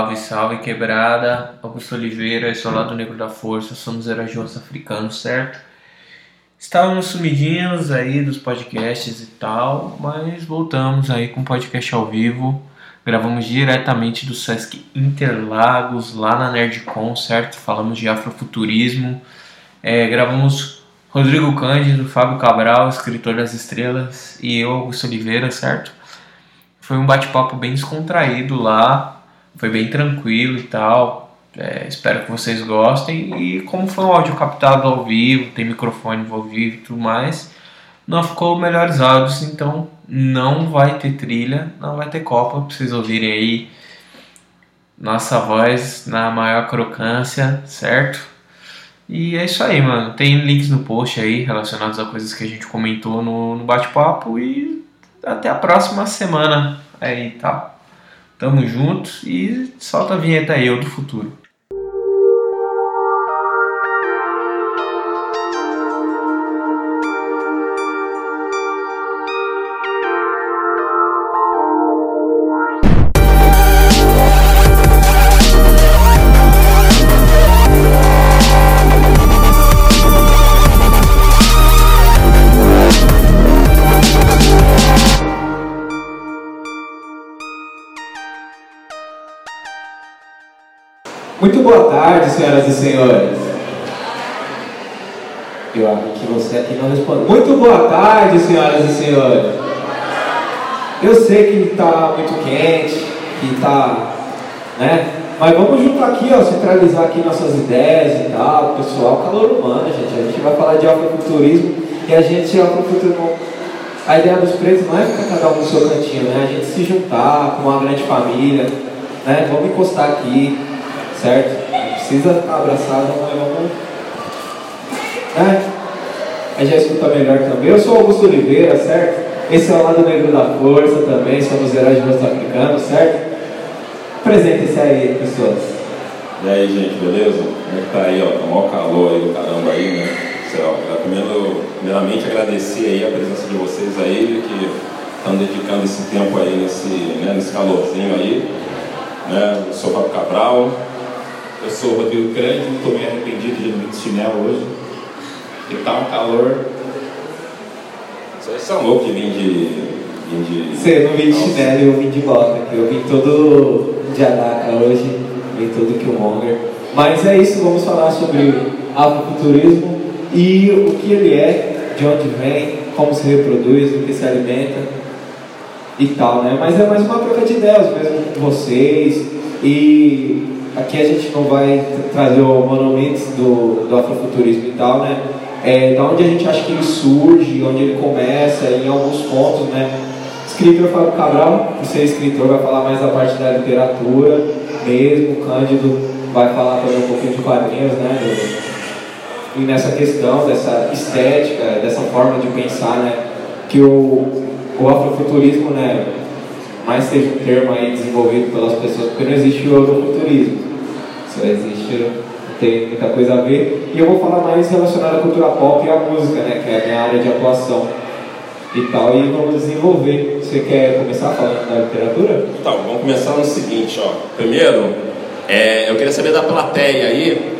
Salve, salve, quebrada. Augusto Oliveira, eu sou lá do Negro da Força, somos erajos africanos, certo? Estávamos sumidinhos aí dos podcasts e tal, mas voltamos aí com podcast ao vivo. Gravamos diretamente do Sesc Interlagos, lá na Nerdcom, certo? Falamos de afrofuturismo. É, gravamos Rodrigo Cândido, Fábio Cabral, escritor das estrelas, e eu, Augusto Oliveira, certo? Foi um bate-papo bem descontraído lá, foi bem tranquilo e tal. É, espero que vocês gostem. E como foi um áudio captado ao vivo, tem microfone envolvido e tudo mais, não ficou melhores áudios, então não vai ter trilha, não vai ter copa, pra vocês ouvirem aí nossa voz na maior crocância, certo? E é isso aí, mano. Tem links no post aí relacionados a coisas que a gente comentou no, no bate-papo e até a próxima semana aí, tá? Tamo juntos e solta a vinheta aí, eu do futuro. Boa tarde, senhoras e senhores. Eu acho que você aqui não respondeu. Muito boa tarde, senhoras e senhores. Eu sei que está muito quente, que está, né? Mas vamos juntar aqui, ó, centralizar aqui nossas ideias e tal, pessoal, calor humano, gente. A gente vai falar de afrofuturismo e a gente, afrofuturismo, a ideia dos pretos não é ficar cada um no seu cantinho, né? A gente se juntar com uma grande família, né? Vamos encostar aqui, certo? Não precisa ficar abraçado, mas vamos. Né? A gente escuta melhor também. Eu sou Augusto Oliveira, certo? Esse é o lado negro da força também, somos heróis de rosto africano, certo? Apresentem-se aí, pessoas. E aí, gente, beleza? Como é que tá aí, ó? Tá maior calor aí do caramba aí, né? Lá, primeiro, primeiramente agradecer aí a presença de vocês aí, que estão dedicando esse tempo aí nesse, né, nesse calorzinho aí. Né? Eu sou Fábio Cabral, Eu sou o Rodrigo Cândido, estou meio arrependido de de chinelo hoje. Porque tá um calor. vocês são loucos de vir de. De Você não vim de chinelo, eu vim de bota aqui. Eu vim todo de adaca hoje, vim todo Killmonger. Mas é isso, vamos falar sobre afrofuturismo e o que ele é, de onde vem, como se reproduz, do que se alimenta e tal, né? Mas é mais uma troca de ideias mesmo com vocês e aqui a gente não vai tra- trazer o monumentos do, do afrofuturismo e tal, né? É, da onde a gente acha que ele surge, onde ele começa, em alguns pontos, né? Escritor Fábio Cabral, por ser escritor, vai falar mais da parte da literatura mesmo, Cândido vai falar também um pouquinho de quadrinhos, né? e nessa questão dessa estética, dessa forma de pensar, né? Que o, o afrofuturismo, né? Mais seja um termo aí desenvolvido pelas pessoas, porque não existe o eurofuturismo. Só existe, não tem muita coisa a ver. E eu vou falar mais relacionado à cultura pop e à música, né? Que é a minha área de atuação e tal. E vamos desenvolver. Você quer começar falando da literatura? Então, vamos começar no seguinte, ó. Primeiro, é, eu queria saber da plateia aí,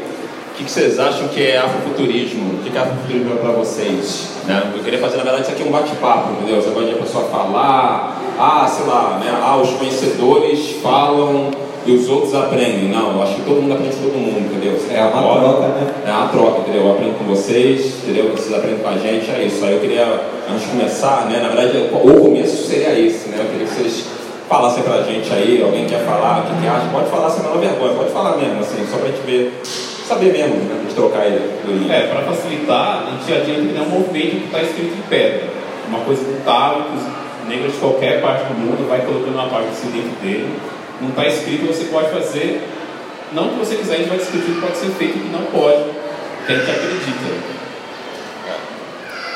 o que, que vocês acham que é afrofuturismo? O que, que é afrofuturismo para vocês? Né? Eu queria fazer, na verdade, isso aqui é um bate-papo, entendeu? Você pode a pessoa falar, ah, sei lá, né? Ah, os conhecedores falam e os outros aprendem. Não, eu acho que todo mundo aprende com todo mundo, entendeu? Você É uma concorda? troca, né? É uma troca, entendeu? Eu aprendo com vocês, entendeu? Vocês aprendem com a gente, é isso. Aí eu queria, antes de começar, né? Na verdade, o começo seria esse, né? Eu queria que vocês falassem pra gente aí, alguém quer falar, o que, que acha, pode falar sem a menor vergonha, pode falar mesmo, assim, só pra gente ver, saber mesmo, né? A gente trocar do É, para facilitar, a gente adianta que não é um movimento que está escrito em pedra. Uma coisa mutável, de qualquer parte do mundo vai colocando uma parte assim dentro dele. Não está escrito, você pode fazer, não o que você quiser, a gente vai descrever o que pode ser feito e o que não pode, que a gente acredita.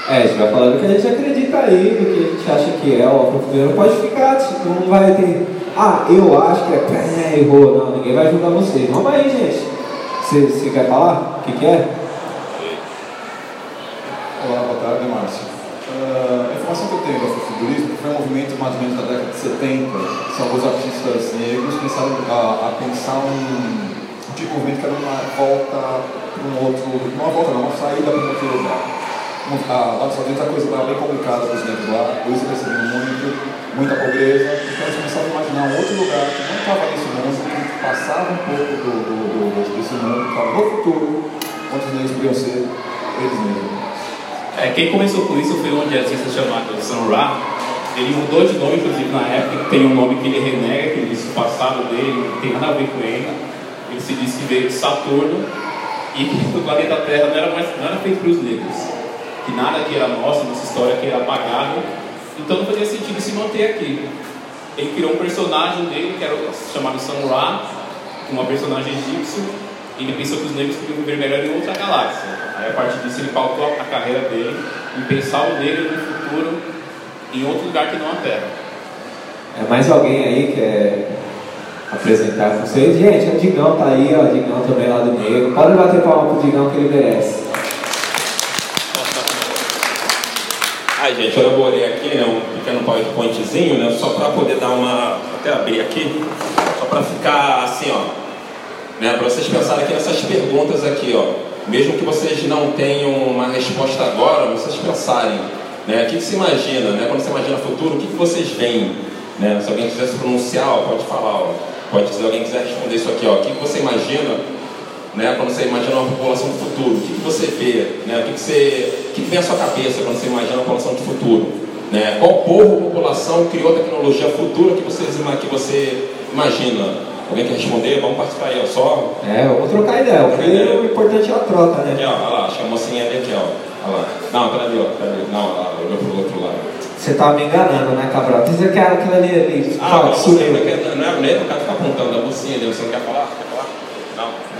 É, a gente vai falando o que a gente acredita aí, do que a gente acha que é o afrofuturismo. Não pode ficar, tipo, não vai ter. Ah, eu acho que é pé, errou. Não, ninguém vai julgar vocês. Vamos aí, gente. Você, você quer falar? O que, que é? Olá, boa tarde, Márcio. Ah, eu impressão que eu tenho do afrofuturismo foi um movimento mais ou menos da década de 70, que alguns artistas negros começaram a, a pensar um, um tipo de movimento que era uma volta para um outro, uma volta não, uma saída para um outro lugar. Ah, lá nos Estados a coisa estava bem complicada para os negros lá, eles perceberam muito, muita pobreza, então eles começaram a imaginar um outro lugar que não estava nesse mundo, que passava um pouco do, do, do, desse mundo, que estava no futuro, onde os negros podiam ser eles mesmos. É, quem começou com isso foi um jazzista chamado Sam Ra. Ele mudou de nome, inclusive, na época, tem um nome que ele renega, que ele disse o passado dele não tem nada a ver com ele. Ele se disse que veio de Saturno e que o planeta Terra não era, mais, não era feito para os negros. Que nada que era nosso, nossa história que era apagado. Então não fazia sentido se manter aqui. Ele criou um personagem dele, que era chamado Sam Ra, uma personagem egípcio, ele pensou que os negros podiam viver melhor em outra galáxia. Aí a partir disso ele pautou a carreira dele em pensar o negro no futuro em outro lugar que não a Terra. É mais alguém aí que quer apresentar vocês? Gente, o Digão tá aí, ó, o Digão também lá do negro. Pode bater palma pro Digão que ele merece. Ai, gente, eu elaborei aqui né, um pequeno PowerPointzinho, né, só para poder dar uma. até abrir aqui, só para ficar assim, ó né, para vocês pensarem aqui nessas perguntas aqui, ó. Mesmo que vocês não tenham uma resposta agora, vocês pensarem, né, o que, que se imagina, né, quando você imagina o futuro, o que, vocês veem, né? Se alguém quiser se pronunciar, ó, pode falar, ó. pode se alguém quiser responder isso aqui, ó. O que, você imagina, né, quando você imagina uma população do futuro? O que, você vê, né? O que, você, o que, que vem à sua cabeça quando você imagina uma população do futuro? Né? Qual povo população criou a tecnologia futura que, vocês, que você imagina? Alguém quer responder? Vamos participar aí, ó. Só. É, vamos trocar ideia. Porque o importante é a troca, né? Aqui, ó, olha lá, acho que a mocinha ali aqui, ó. Olha lá. Não, pera ali, ó. Pera ali. Não, olha lá, olhou pro outro lado. Você tá me enganando, né, Cabral? Dizer que era aquilo ali. ali ah, fala, você não, quer, não é nem o cara ficar apontando a mocinha ali, você não quer falar? Quer falar?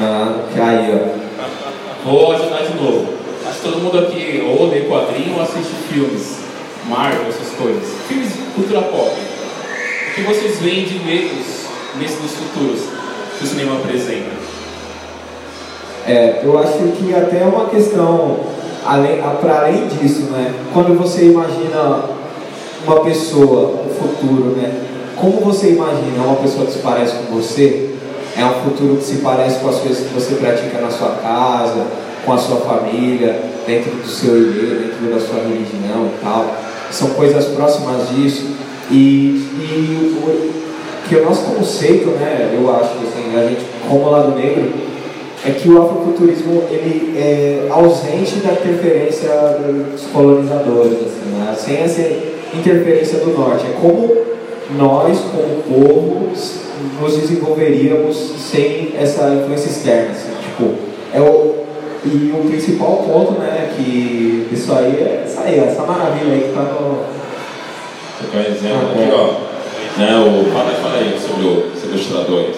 Não. Aí, ó. Vou ajudar de novo. Acho que todo mundo aqui ou lê quadrinho ou assiste filmes, Marvel, essas coisas. Filmes de cultura pop. O que vocês veem de negros dos futuros que o cinema apresenta? É, eu acho que até é uma questão, além, para além disso, né? Quando você imagina uma pessoa, um futuro, né? Como você imagina uma pessoa que se parece com você? É um futuro que se parece com as coisas que você pratica na sua casa, com a sua família, dentro do seu ilê, dentro da sua religião e tal. São coisas próximas disso. E, e que o nosso conceito, né, eu acho, assim, a gente, como lado negro, é que o afrofuturismo ele é ausente da interferência dos colonizadores, assim, né? sem essa interferência do norte. É como nós, como povo, nos desenvolveríamos sem essa influência externa. Assim, tipo, é o, e o principal ponto, né, que isso aí é essa, aí, essa maravilha aí que está no. Você quer exemplo ah, aqui, ó. Né, o, fala, fala aí sobre, o, sobre os ilustradores.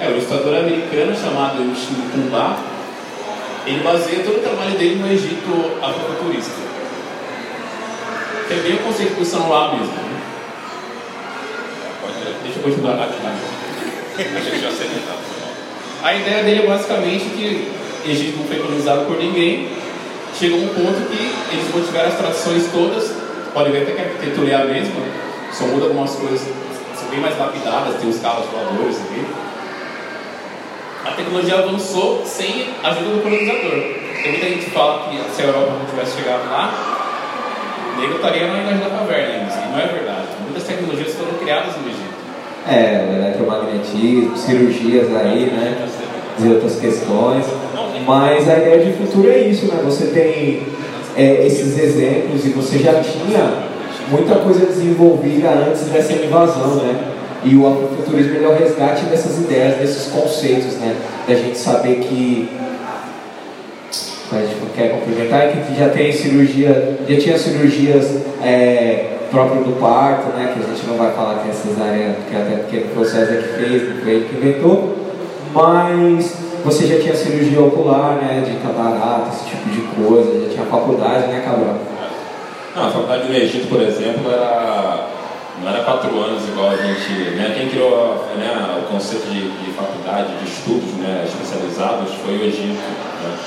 É, o ilustrador americano chamado Yoshino Kumba, ele baseia todo o trabalho dele no Egito afrofuturista. Que é bem o conceito do São lá mesmo. Né? Deixa eu continuar aqui. Já sei A ideia dele é basicamente que Egito não foi colonizado por ninguém. Chegou um ponto que eles mantiveram as tradições todas, pode ver até que a arquitetura é a mesma, só muda algumas coisas, são bem mais lapidadas, tem os carros voadores aqui. A tecnologia avançou sem a ajuda do colonizador. Tem muita gente que fala que se a Europa não tivesse chegado lá, o negro estaria na Ilha da Caverna ainda. E não é verdade. Muitas tecnologias foram criadas no Egito. É, eletromagnetismo, cirurgias aí, né? E outras questões. Mas a ideia de futuro é isso, né? Você tem é, esses exemplos e você já tinha muita coisa desenvolvida antes dessa invasão, né? E o afrofuturismo é o resgate dessas ideias, desses conceitos, né? Da gente saber que a gente quer complementar é que já tem cirurgia, já tinha cirurgias é, próprio do parto, né? Que a gente não vai falar que é cesárea, que até porque o César que fez, ele que inventou, mas você já tinha cirurgia ocular, né? De catarata, esse tipo de coisa, já tinha faculdade, né, Cabral? Não, a faculdade no Egito, por exemplo, era, não era quatro anos igual a gente. Né? Quem criou né, o conceito de, de, faculdade, de estudos né, especializados foi o Egito. Né?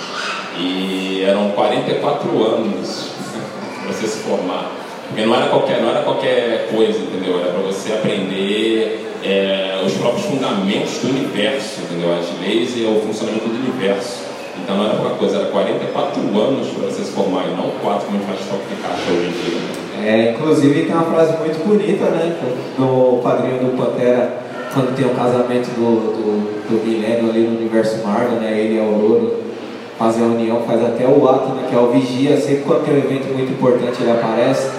E eram 44 anos. para você se formar. Porque não era qualquer, não era qualquer coisa, entendeu? Era para você aprender é, os próprios fundamentos do universo, entendeu? As leis e o funcionamento do universo. Então não era pouca coisa, era 44 anos para você se formar e não 4 como a gente faz caixa hoje em dia. É, inclusive tem uma frase muito bonita, né? Do padrinho do Pantera, quando tem o casamento do, do, do milênio ali no universo Marvel, né? Ele e a Aurora fazem a união, faz até o ato, né? Que é o vigia, sempre quando tem um evento muito importante ele aparece.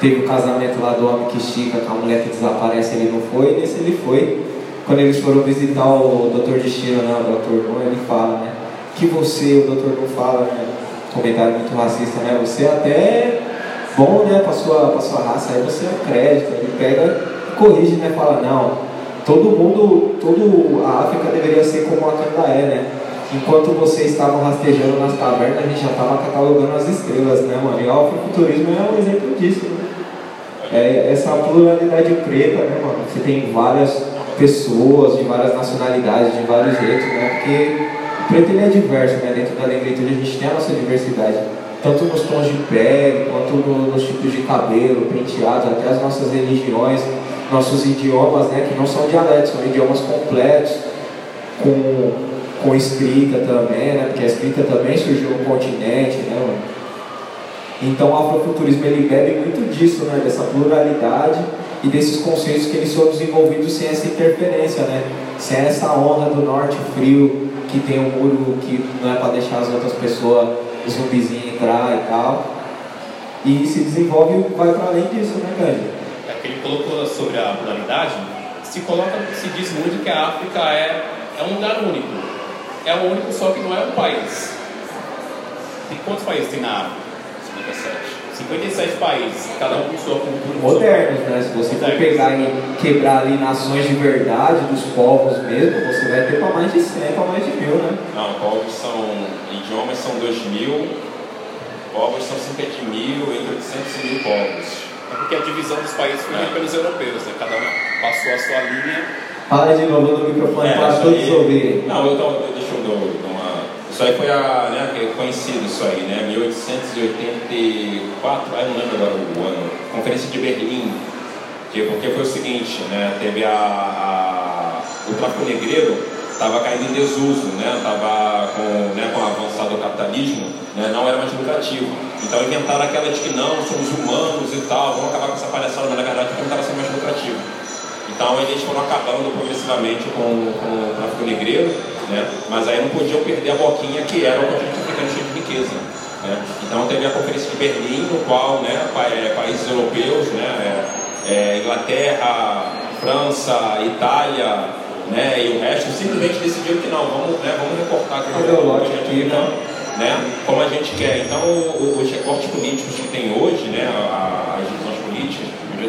Teve o casamento lá do homem que estica, com a mulher que desaparece, ele não foi, e nesse ele foi. Quando eles foram visitar o Dr. Destino, né? O Dr. Não, ele fala, né? Que você, o Dr. Não fala, né? Comentário muito racista, né? Você é até bom, né? Para sua, pra sua raça, aí você acredita, ele pega corrige, né? Fala, não, todo mundo, todo a África deveria ser como a Candaé, né? Enquanto vocês estavam rastejando nas cavernas, a gente já estava catalogando as estrelas, né, mano? E o afrofuturismo é um exemplo disso, né? É essa pluralidade preta, né, mano? Você tem várias pessoas de várias nacionalidades, de vários jeitos, né? Porque preto ele é diverso, né? Dentro da negritude a gente tem a nossa diversidade. Tanto nos tons de pele, quanto no, nos tipos de cabelo, penteados, até as nossas religiões, nossos idiomas, né? Que não são dialetos, são idiomas completos, com, com escrita também, né? Porque a escrita também surgiu no continente, né, mano? Então o afrofuturismo ele bebe muito disso, né, dessa pluralidade e desses conceitos que eles são desenvolvidos sem essa interferência, né, sem essa honra do norte frio que tem um muro que não é para deixar as outras pessoas, os zumbizinhos entrar e tal. E se desenvolve vai para além disso, né, Gandhi? É que ele colocou sobre a pluralidade, se coloca, se diz muito que a África é, é um lugar único. É o único, só que não é um país. Tem quantos países tem na África? 57 países, cada um com sua cultura. Modernos, né? Se você for pegar e quebrar ali nações de verdade, dos povos mesmo, você vai ter para mais de 100, para mais de mil, né? Não, povos são. idiomas são 2 mil, povos são cerca de mil, entre 800 e mil povos. É porque a divisão dos países foi é. pelos europeus, né? Cada um passou a sua linha. Fala de novo no microfone É, para todos ouvirem. Não, eu tô, deixa eu dar. Isso aí foi a. Né, é conhecido isso aí, né? 1884, ah, eu não lembro agora o ano. Conferência de Berlim. Que, porque foi o seguinte, né? Teve a. a o tráfico negreiro estava caindo em desuso, né? Estava com, né, com o avançado do capitalismo, né? não era mais lucrativo. Então inventaram aquela de que não, somos humanos e tal, vamos acabar com essa palhaçada, mas na verdade não estava sendo mais lucrativo. Então eles foram acabando progressivamente com, com o tráfico negreiro, né? mas aí não podiam perder a boquinha que era o continente africano cheio de riqueza. Né? Então teve a Conferência de Berlim, no qual né, pa- é, países europeus, né, é, é, Inglaterra, França, Itália né, e o resto simplesmente decidiram que não, vamos, né, vamos recortar aqui o lote aqui, então, né, como a gente quer. Então o- os recortes políticos que tem hoje, né, as divisões políticas, de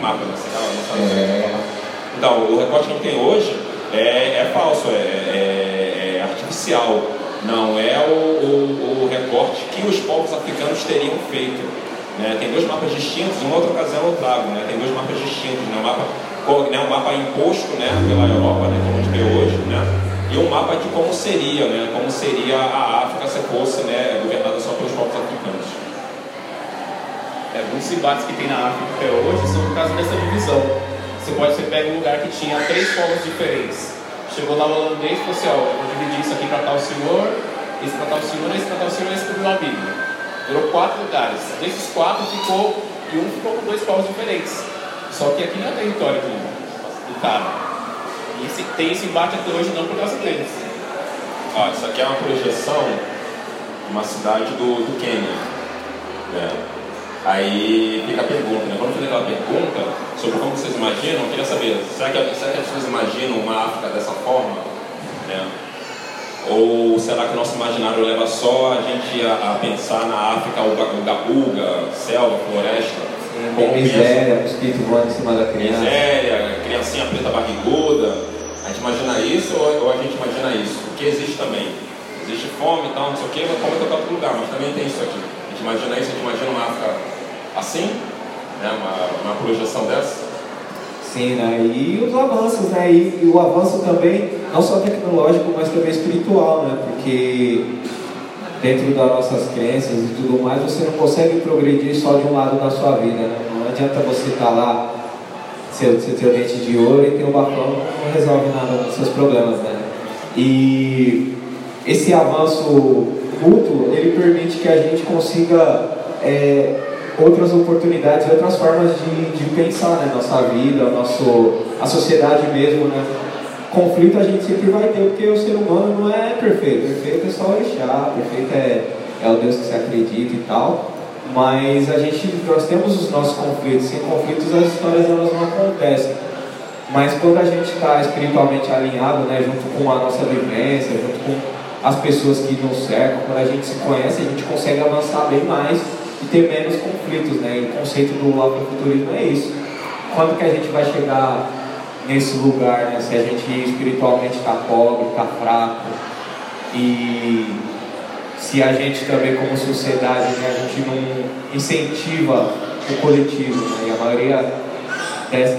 mapa, não sabe. É, Então, o recorte que a gente tem hoje é, é falso, é, é- é artificial. Não é o, o- o recorte que os povos africanos teriam feito. né? Tem dois mapas distintos, em outra ocasião eu trago. Né? Tem dois mapas distintos. Né? Um, mapa, né? um mapa imposto né? pela Europa, né? como a gente vê hoje, né? e um mapa de como seria, né? como seria a África se fosse né? governada só pelos povos africanos. É, muitos embates que tem na África até hoje são por causa dessa divisão. Você pode, você pega um lugar que tinha três povos diferentes. Chegou lá o holandês e falou assim, ó, vou dividir isso aqui para tal senhor, esse para tal senhor, esse para tal senhor, esse para o amigo. Virou quatro lugares. Desses quatro ficou, e um ficou com dois povos diferentes. Só que aqui não é território do, do cara. E esse, tem esse embate até hoje não por causa deles. Ó, isso aqui é uma projeção de uma cidade do, do Quênia. né? Aí fica a pergunta, né? Quando eu fiz aquela pergunta sobre como vocês imaginam, eu queria saber, será que, será que as pessoas imaginam uma África dessa forma? Né? Ou será que o nosso imaginário leva só a gente a, a pensar na África uga, uga, uga, selva, floresta? Tem Como miséria, mosquito voando em cima da criança. miséria, criancinha preta barriguda. A gente imagina isso ou, ou a gente imagina isso? Porque existe também. Existe fome e tal, não sei o quê, mas fome em qualquer outro lugar, mas também tem isso aqui. Gente imagina isso, a gente imagina uma África assim, né? uma, uma projeção dessa. Sim, né? E os avanços, né? E, e o avanço também, não só tecnológico, mas também espiritual, né? Porque dentro das nossas crenças e tudo mais, você não consegue progredir só de um lado da sua vida. Né? Não adianta você estar tá lá, seu, seu, seu dente de ouro e ter um bafão, não resolve nada dos seus problemas. Né? E esse avanço mútuo, ele permite que a gente consiga é, outras oportunidades, outras formas de, de pensar né? nossa vida, nosso, a sociedade mesmo. Né? conflito a gente sempre vai ter, porque o ser humano não é perfeito. Perfeito é só o Orixá, perfeito é, é o Deus que se acredita e tal. Mas a gente, nós temos os nossos conflitos. Sem conflitos as histórias elas não acontecem. Mas quando a gente está espiritualmente alinhado, né, junto com a nossa vivência, junto com as pessoas que nos cercam, quando a gente se conhece, a gente consegue avançar bem mais e ter menos conflitos. Né? E o conceito do afrofuturismo é isso. Quando que a gente vai chegar nesse lugar, né? se a gente espiritualmente está pobre, está fraco, e se a gente também como sociedade, né, a gente não incentiva o coletivo, né? e a maioria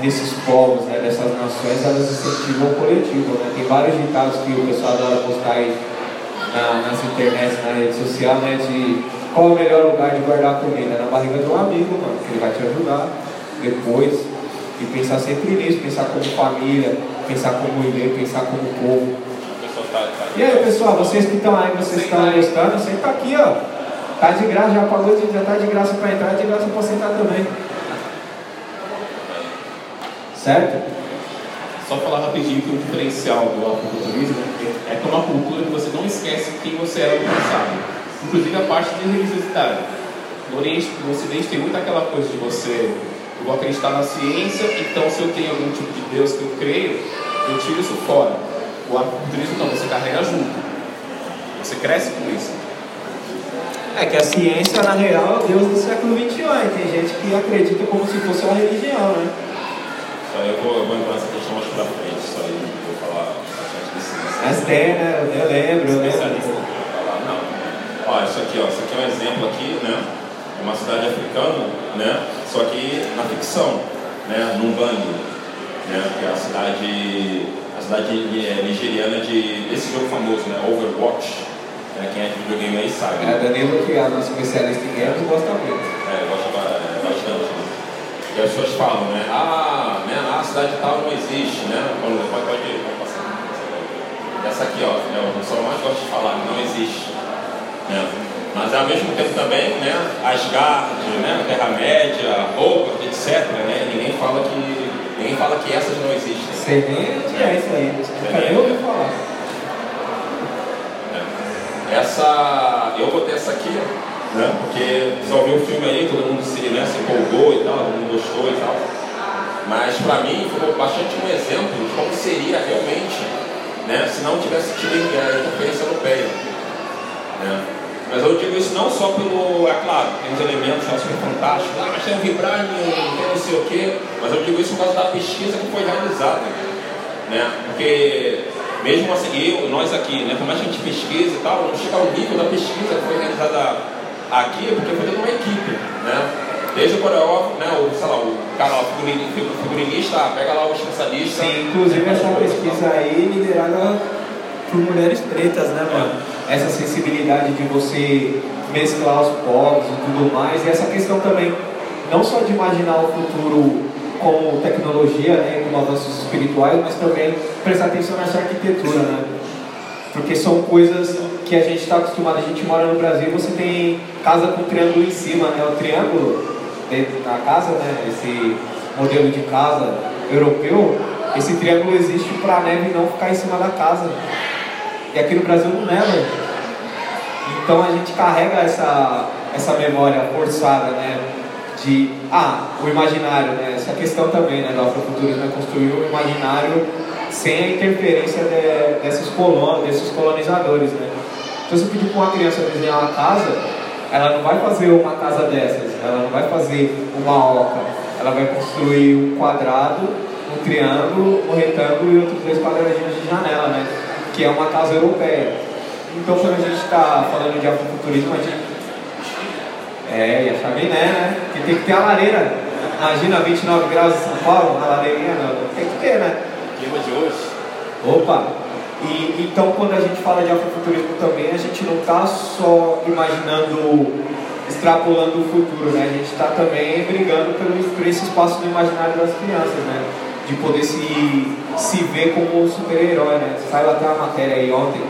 desses povos, né, dessas nações, elas incentivam o coletivo. Né? Tem vários ditados que o pessoal adora postar aí na, nas internet, na rede social, né, de qual é o melhor lugar de guardar comida? Na barriga de um amigo, mano, que ele vai te ajudar depois. E pensar sempre nisso, pensar como família, pensar como igreja, pensar como povo. E aí pessoal, vocês que estão aí, vocês estão gostando, senta aqui, ó. Tá de graça, já pagou, já tá de graça para entrar, de graça para sentar também. Certo? Só falar rapidinho que o diferencial do afrofuturismo é que é uma cultura que você não esquece quem você era no passado. Inclusive a parte de religiosidade. No Oriente, no Ocidente tem muito aquela coisa de você eu vou acreditar na ciência, então se eu tenho algum tipo de Deus que eu creio, eu tiro isso fora. O afrofuturismo não, você carrega junto. Você cresce com isso. É que a ciência, na real, é o Deus do século XXI. Tem gente que acredita como se fosse uma religião, né? Aí eu vou, eu vou entrar nessa questão mais pra frente, isso aí vou falar bastante de ciência. Mas tem, né? Eu lembro, eu lembro. Não. Ó, isso aqui, ó, isso aqui é um exemplo aqui, né? uma cidade africana, né? Só que na ficção, né? Num Bang, né? Que é a cidade, a cidade é, nigeriana de desse jogo famoso, né? Overwatch. Né? Quem é de videogame aí sabe. É, Danilo que é nosso especialista em games gosta muito. É, gosta bastante. E as pessoas falam, né? Ah, né? a cidade tal não existe, né? Pode, pode, pode passar. Essa aqui, ó, é o pessoal mais gosta de falar, não existe. Né? Mas ao mesmo tempo também, né, Asgard, né, Terra-média, roupa, etc. Né, ninguém fala que ninguém fala que essas não existem. Sei nem é isso aí, nem ouvi falar. Essa, eu botei essa aqui, né, porque você viu o filme aí, todo mundo se, né, se empolgou e tal, todo mundo gostou e tal. Mas para mim foi bastante um exemplo de como seria realmente né, se não tivesse tido a interferência europeia. Né. Mas eu digo isso não só pelo, é claro, tem os elementos lá super fantásticos, ah, mas tem um vibranium, tem não sei o quê, mas eu digo isso por causa da pesquisa que foi realizada. Né? Porque mesmo assim, eu, nós aqui, né, por mais a gente pesquisa e tal, não chega ao nível da pesquisa que foi realizada aqui, porque foi toda uma equipe. Né? Desde o coreógrafo, né, o, sei lá, o cara, o figurinista, pega lá o especialista. Sim, inclusive essa pesquisa aí liderada por mulheres pretas, né, mano? É essa sensibilidade de você mesclar os povos e tudo mais, e essa questão também, não só de imaginar o futuro com tecnologia, né, com avanços espirituais, mas também prestar atenção nessa arquitetura, né? Porque são coisas que a gente está acostumado, a gente mora no Brasil, você tem casa com triângulo em cima, né? O triângulo dentro da casa, né? Esse modelo de casa europeu, esse triângulo existe para a neve não ficar em cima da casa. E aqui no Brasil não neva. Então a gente carrega essa, essa memória forçada, né? De, ah, o imaginário, né? Essa questão também, né? Do afrofuturismo é construir um imaginário sem a interferência de, desses, colon, desses colonizadores, né? Então se pedir para uma criança desenhar uma casa, ela não vai fazer uma casa dessas, ela não vai fazer uma oca, ela vai construir um quadrado, um triângulo, um retângulo e outros dois quadradinhos de janela, né? que é uma casa europeia. Então, quando a gente está falando de afrofuturismo, a gente. É, e a chaminé, né? Que tem que ter a lareira. Imagina 29 graus em São Paulo, a lareirinha, não. tem que ter, né? Clima de hoje. Opa! E, então, quando a gente fala de afrofuturismo também, a gente não está só imaginando, extrapolando o futuro, né? A gente está também brigando pelo, por esse espaço do imaginário das crianças, né? De poder se, se ver como um super-herói, né? Saiu até uma matéria aí ontem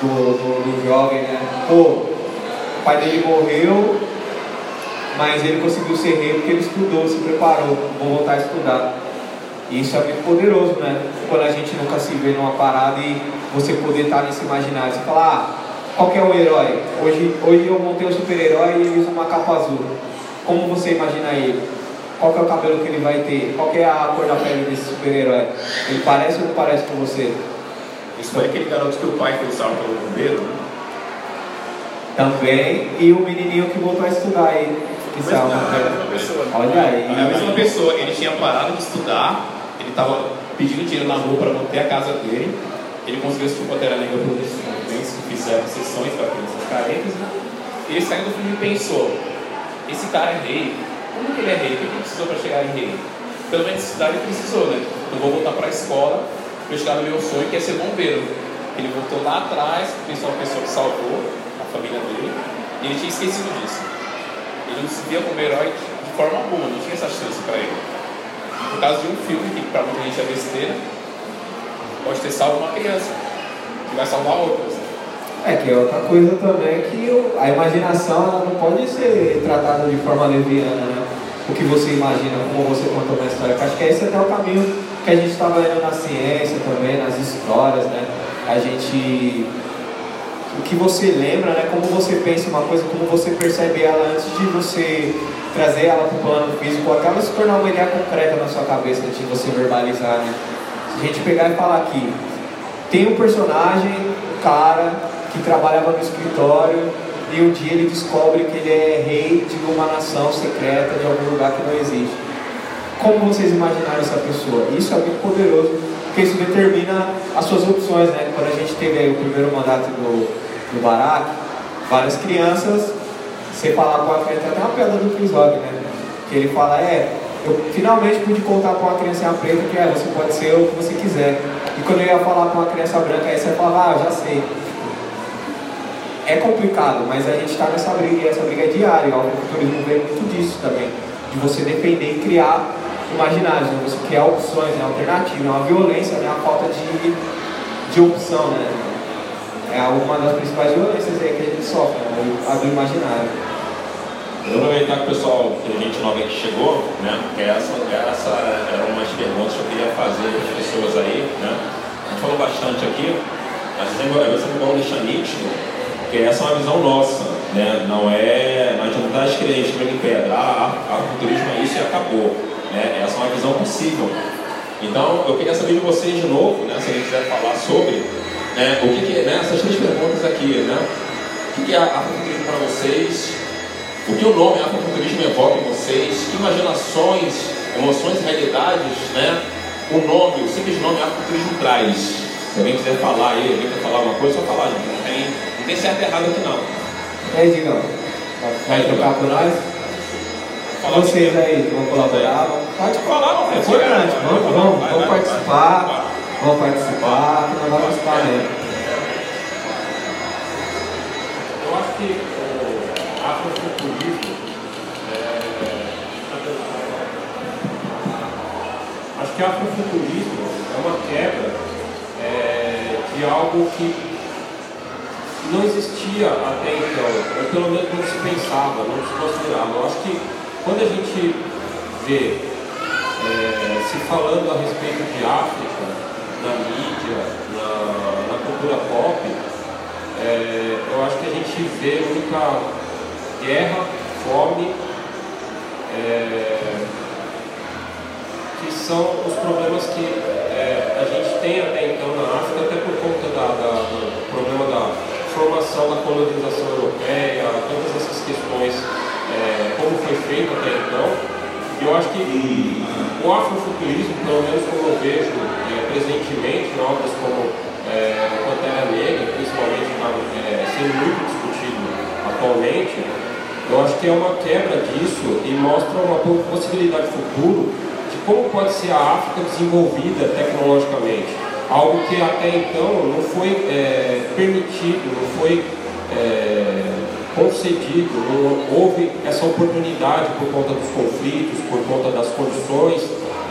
do, do, do jovem, né? Pô, o pai dele morreu, mas ele conseguiu ser rei porque ele estudou, se preparou, vou voltar a estudar. E isso é muito poderoso, né? Quando a gente nunca se vê numa parada e você poder estar nesse imaginário. Você fala, ah, qual que é o herói? Hoje, hoje eu montei um super-herói e ele usa uma capa azul. Como você imagina ele? Qual que é o cabelo que ele vai ter? Qual é a cor da pele desse super-herói? Ele parece ou não parece com você? Isso foi aquele garoto que o pai foi salvo pelo bombeiro? Também. E o menininho que voltou a estudar aí. Que salva. É a mesma pessoa. Né? Olha aí. É a mesma pessoa. Ele tinha parado de estudar ele estava pedindo dinheiro na rua para manter a casa dele. Ele conseguiu assistir Pantera Negra por estudantes que fizeram sessões para crianças carentes. Né? E ele saiu do filme e pensou: esse cara é rei. Como que ele é rei? O que ele precisou para chegar em rei? Pelo menos cidade ele precisou, né? Eu vou voltar para a escola para chegar no meu sonho, que é ser bombeiro. Ele voltou lá atrás, pensou uma pessoa que salvou a família dele, e ele tinha esquecido disso. Ele não se via como herói de forma alguma, não tinha essa chance para ele por causa de um filme que para muita gente é besteira, pode ter salvo uma criança, que vai salvar outras. É que é outra coisa também que a imaginação não pode ser tratada de forma leviana, né? O que você imagina, como você contou uma história. Eu acho que esse é até o caminho que a gente estava indo na ciência também, nas histórias, né? A gente o que você lembra, né? Como você pensa uma coisa, como você percebe ela antes de você trazer ela para o plano físico, acaba se tornar uma ideia concreta na sua cabeça antes de você verbalizar, né? Se a gente pegar e falar aqui, tem um personagem, um cara que trabalhava no escritório e um dia ele descobre que ele é rei de uma nação secreta de algum lugar que não existe. Como vocês imaginaram essa pessoa? Isso é muito poderoso, porque isso determina as suas opções, né? Quando a gente teve o primeiro mandato do no Barack, várias crianças, você falar com a criança, até uma pedra do Chris Rock, né? Que ele fala, é, eu finalmente pude contar com uma criança preta que é, você pode ser o que você quiser. E quando eu ia falar com uma criança branca, aí você falava, ah, já sei. É complicado, mas a gente está nessa briga e essa briga é diária. O culturismo vem muito disso também, de você defender e criar imaginários, né? você criar opções, né? alternativas, é uma violência, né? a falta de, de opção. Né? É uma das principais violências aí que a gente sofre, né? do imaginário. Vou aproveitar que o pessoal, a gente nova que chegou, né? Que essa, essa era uma das perguntas que eu queria fazer para as pessoas aí, né? A gente falou bastante aqui, mas é sempre bom deixar nítido que essa é uma visão nossa, né? Não é, não adianta as crentes em pedra, ah, o turismo é isso e acabou, né? Essa é uma visão possível. Então, eu queria saber de vocês de novo, né? Se alguém quiser falar sobre né? O que, que né? Essas três perguntas aqui, né? O que, que é afrofuturismo para vocês? O que o nome afrofuturismo evoca em vocês? Que imaginações, emoções e realidades, né? O nome, o simples nome afrofuturismo traz. Se alguém quiser falar aí, alguém quer falar alguma coisa, só falar, gente. Não tem, não tem certo e errado aqui não. E aí, Digão? Vai trocar por nós? Vocês aí vão colaborar? Pode falar, não, é importante. Vamos, vamos, vamos participar vão participar, que nós vamos participar. Eu acho que o afrofuturismo é, acho que afrofuturismo é uma quebra é, de algo que não existia até então, ou pelo menos não se pensava, não se considerava. Eu acho que quando a gente vê é, se falando a respeito de África, na mídia, na, na cultura pop, é, eu acho que a gente vê muita guerra, fome, é, que são os problemas que é, a gente tem até então na África, até por conta da, da, do problema da formação da colonização europeia, todas essas questões, é, como foi feito até então. E eu acho que o afrofuturismo, pelo menos como eu vejo é, presentemente em obras como é, Pantera Negra, principalmente está é, sendo muito discutido atualmente, eu acho que é uma quebra disso e mostra uma possibilidade futuro de como pode ser a África desenvolvida tecnologicamente. algo que até então não foi é, permitido, não foi é, concedido, não houve essa oportunidade por conta dos conflitos, por conta das condições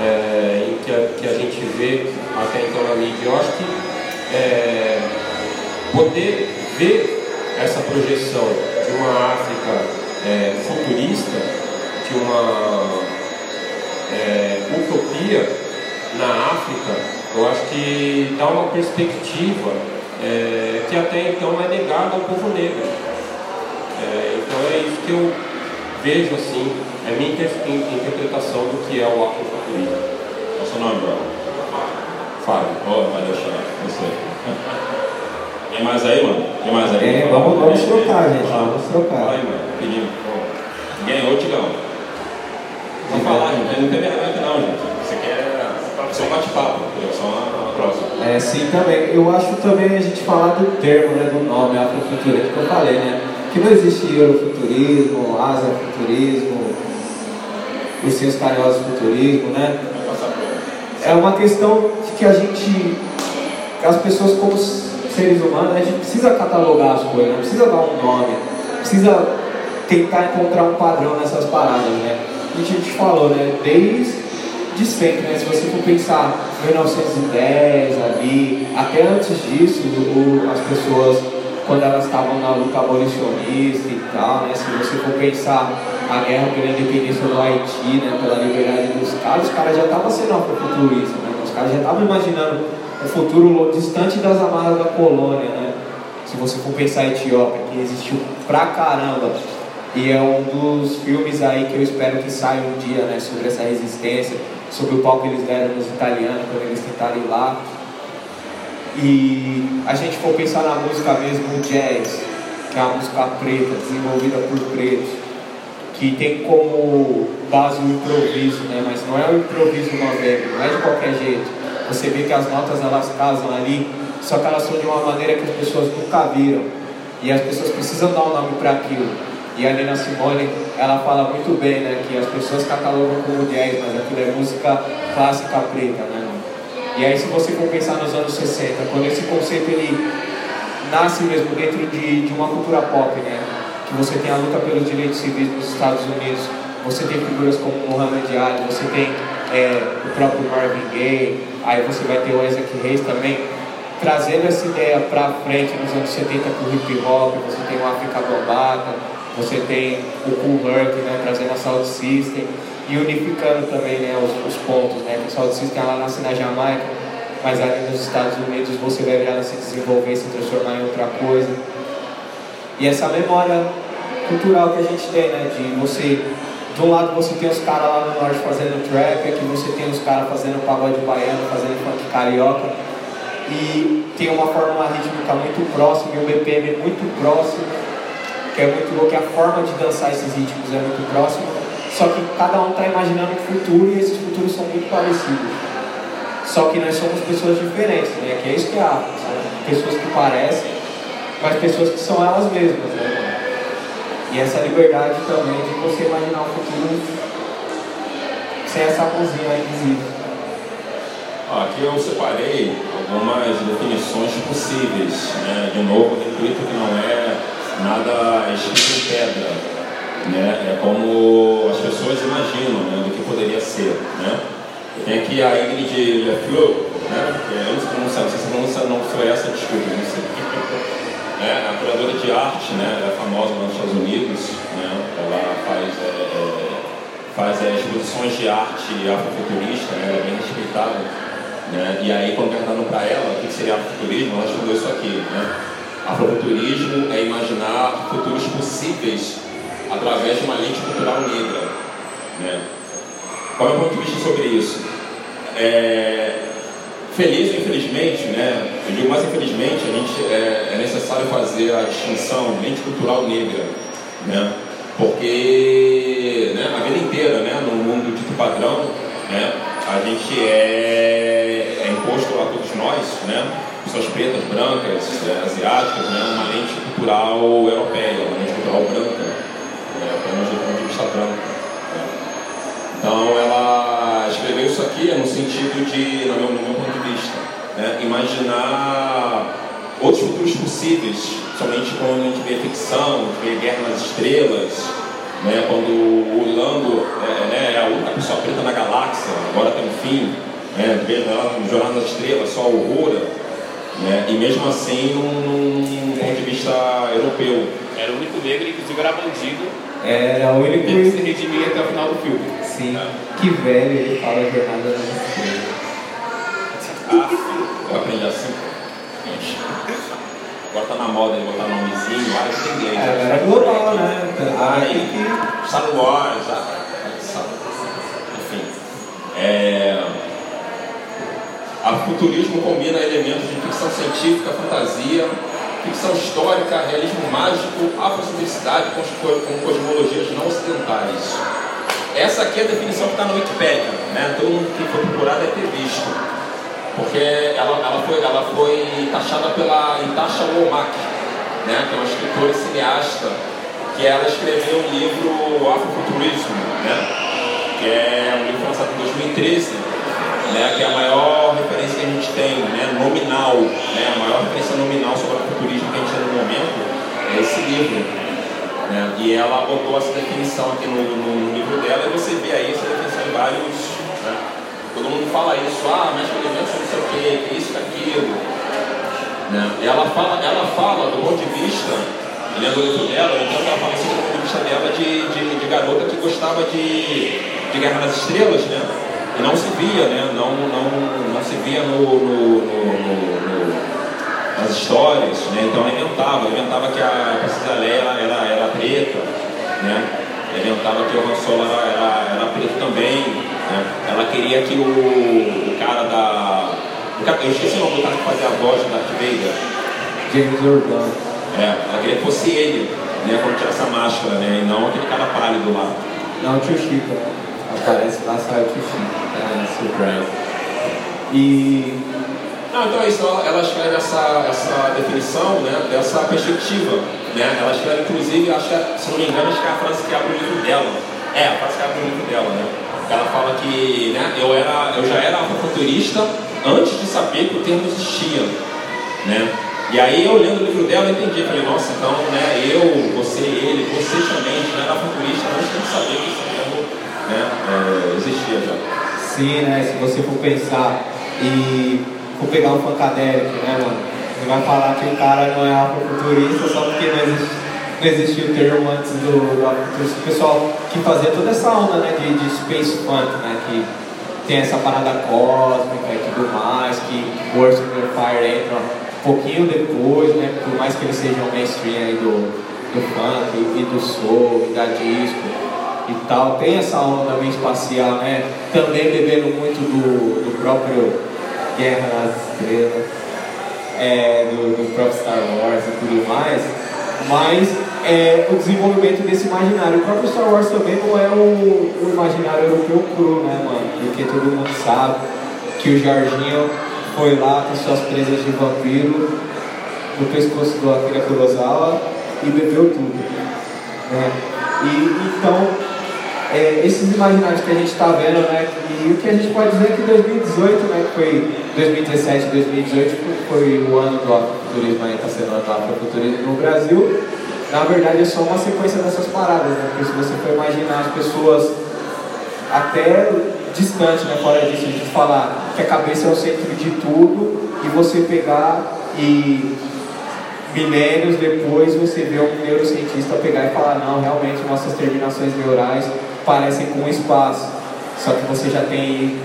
é, em que a, que a, gente vê até então na mídia. Eu acho que é, poder ver essa projeção de uma África é, futurista, de uma utopia na África, eu acho que dá uma perspectiva que até então é negada ao povo negro. É, então é isso que eu vejo assim, é minha interpretação do que é o afrofuturismo. Qual é o seu nome, bro? Fábio. Oh, vai deixar, você. Tem mais aí, mano? Tem mais aí? É, vamos, vamos trocar, gente. Vamos trocar. Aí, mano. Pedindo. Ganhou, Tigão. Vamos falar, gente. Não tem vergonha não, gente. Você quer só um bate-papo, só uma próxima. É, sim, também. Eu acho também a gente falar do termo, né, do nome, afrofuturismo, que eu falei, né? Que não existe eurofuturismo, asiafuturismo, os seus carinhosos futurismo, né? É uma questão de que a gente, as pessoas como seres humanos, a gente precisa catalogar as coisas, não precisa dar um nome, precisa tentar encontrar um padrão nessas paradas, né? A gente falou, né? Desde de sempre, né? Se você for pensar 1910 ali, até antes disso, as pessoas, quando elas estavam na luta abolicionista e tal, né? Se você for pensar a guerra pela independência do Haiti, né? Pela liberdade dos caras, os caras já estavam sendo afrofuturistas, né? Os caras já estavam imaginando um futuro distante das amarras da colônia, né? Se você for pensar a Etiópia, que existiu pra caramba e é um dos filmes aí que eu espero que saia um dia, né, sobre essa resistência, sobre o pau que eles deram nos italianos quando eles tentaram ir lá. E a gente for pensar na música mesmo, o jazz, que é uma música preta, desenvolvida por pretos, que tem como base o improviso, né? mas não é o improviso novembro, não é de qualquer jeito. Você vê que as notas elas casam ali, só que elas são de uma maneira que as pessoas nunca viram. E as pessoas precisam dar um nome para aquilo. E a Nina Simone, ela fala muito bem, né, que as pessoas catalogam como jazz, mas aquilo é música clássica preta, né? E aí se você for pensar nos anos 60, quando esse conceito ele nasce mesmo dentro de, de uma cultura pop, né? Que você tem a luta pelos direitos civis nos Estados Unidos, você tem figuras como Muhammad Ali, você tem é, o próprio Marvin Gaye, aí você vai ter o Isaac Hayes também, trazendo essa ideia para frente nos anos 70 com o hip hop, você tem o África Bambata, você tem o Cool Herc, né, trazendo a Sound System e unificando também né, os, os pontos, né, que a Sound System ela nasce na Jamaica, mas ali nos Estados Unidos você vai ver ela se desenvolver, se transformar em outra coisa. E essa memória cultural que a gente tem, né, de você, de um lado você tem os caras lá no norte fazendo trap, aqui você tem os caras fazendo pagode baiano, fazendo funk carioca, e tem uma fórmula rítmica muito próxima e um BPM muito próximo que é muito louco, que a forma de dançar esses ritmos é muito próxima, só que cada um está imaginando um futuro e esses futuros são muito parecidos. Só que nós somos pessoas diferentes, né? Que é isso que é a pessoas que parecem, mas pessoas que são elas mesmas, né? E essa liberdade também de você imaginar um futuro sem essa cozinha invisível. Aqui eu separei algumas definições possíveis, né? de novo, repito que não é nada escrito em pedra. Né? É como as pessoas imaginam né, do que poderia ser. Né? Tem aqui a Ingrid Lefleur, né? eu não sei não sei se pronuncia, não foi essa, desculpa, não sei. É, a curadora de arte, né? ela é famosa nos Estados Unidos, né? ela faz, é, é, faz é, exposições de arte afrofuturista, né? ela é bem respeitada. Né? E aí, quando perguntaram para ela o que seria afrofuturismo, ela estudou isso aqui. Né? Afrofuturismo é imaginar futuros possíveis através de uma lente cultural negra. Né? Qual é o ponto de vista sobre isso? É, feliz ou infelizmente, né? eu digo mais infelizmente, a gente, é, é necessário fazer a distinção lente cultural negra. Né? Porque né, a vida inteira, né, no mundo dito padrão, né, a gente é, é imposto a todos nós, né, pessoas pretas, brancas, é, asiáticas, né, uma lente cultural europeia, uma lente cultural branca, ponto de vista branco. Né. Então ela escreveu isso aqui no sentido de, no meu, no meu ponto de vista, né, imaginar outros futuros possíveis, somente quando a gente vê ficção, vê Guerra nas Estrelas, né, quando o Lando é, né, é a única pessoa preta na galáxia, agora tem um fim, né, vendo ela no Jornal das Estrelas, só horrora, né, e mesmo assim num, num ponto de vista europeu. Era o único negro, inclusive era bandido. Era o único. Que se redimir até o final do filme. Sim. Que velho ele fala a jornada estrelas. Ah, eu aprendi assim. Agora tá na moda de botar nomezinho, vários em inglês. É, era global, né? Ah, Aí tem que. Star Wars, ah, enfim. É, a futurismo combina elementos de ficção científica, fantasia, ficção histórica, realismo mágico, afrocentricidade com, cosmologias não ocidentais. Essa aqui é a definição que está no Wikipedia, né? todo mundo que for procurar deve ter visto. Porque ela, ela, foi, ela foi taxada pela Natasha Womack, né? que é uma escritora e cineasta, que ela escreveu um livro Afrofuturismo, né? que é um livro lançado em 2013, né? que é a maior referência que a gente tem, né? Nominal, né? a maior referência nominal sobre o futurismo que a gente tem no momento é esse livro. Né? E ela botou essa definição aqui no, no, livro dela e você vê aí essa definição em vários. Né? Todo mundo fala isso, ah, mas elementos não sei o que, isso, aquilo. Né? Ela fala, ela fala do ponto de vista, lendo o livro dela, então ela fala assim do ponto de vista dela de, de, de garota que gostava de, de Guerra nas Estrelas, né? E não se via, né? Não, não, não se via no, no, no, no nas histórias, né? Então ela inventava, inventava que a Princesa Leia era, era, era preta, né? Inventava que o Han Solo era, era, era preto também, né? Ela queria que o, o cara da... O cara, eu esqueci o nome do cara que fazia a voz do Darth Vader. James Orban. É, ela queria que fosse ele, né? Quando tirasse a máscara, né? E não aquele cara pálido lá. Não, o tio Chico. Aparece lá, sai o tio Chico. É, surprise. E. Não, então é isso, ela, escreve essa, essa definição né, dessa perspectiva. Né? Ela escreve, inclusive, acho que, se não me engano, acho que é a frase que abre o livro dela. É, a frase que abre o livro dela, né? Ela fala que né, eu, era, eu já era afrofuturista antes de saber que o termo existia. Né? E aí, eu lendo o livro dela, eu entendi. Falei, nossa, então, né, eu, você, ele, você também já era futurista antes de saber que né, é, existia já. Sim, né? Se você for pensar e for pegar um funkadelic, né, mano? Você vai falar que o cara não é afrofuturista só porque não, existe, não existia o termo antes do, do pessoal que fazia toda essa onda, né, de, de space funk, né? Que tem essa parada cósmica e tudo mais, que o Earth and Fire entra um pouquinho depois, né? Por mais que eles sejam mainstream aí do, do funk e do soul e da disco e tal, tem essa onda meio espacial, né? Também bebendo muito do, do próprio Guerra nas Estrelas, é, do, do próprio Star Wars e tudo mais, mas é, o desenvolvimento desse imaginário. O próprio Star Wars também não é o, o imaginário europeu cru, né, mano? Porque todo mundo sabe que o Jorginho foi lá com suas presas de vampiro no pescoço do Akira Kurosawa e bebeu tudo. Né? E, então, é, esses imaginários que a gente está vendo, né, e o que a gente pode dizer é que 2018, né, que foi 2017, 2018, foi o ano do afrofuturismo, aí está sendo o ano do afrofuturismo no Brasil, na verdade é só uma sequência dessas paradas, né, porque se você for imaginar as pessoas até distante, né, fora disso, a gente falar que a cabeça é o centro de tudo, e você pegar e milênios depois você vê um neurocientista pegar e falar, não, realmente nossas terminações neurais parecem com o espaço. Só que você já tem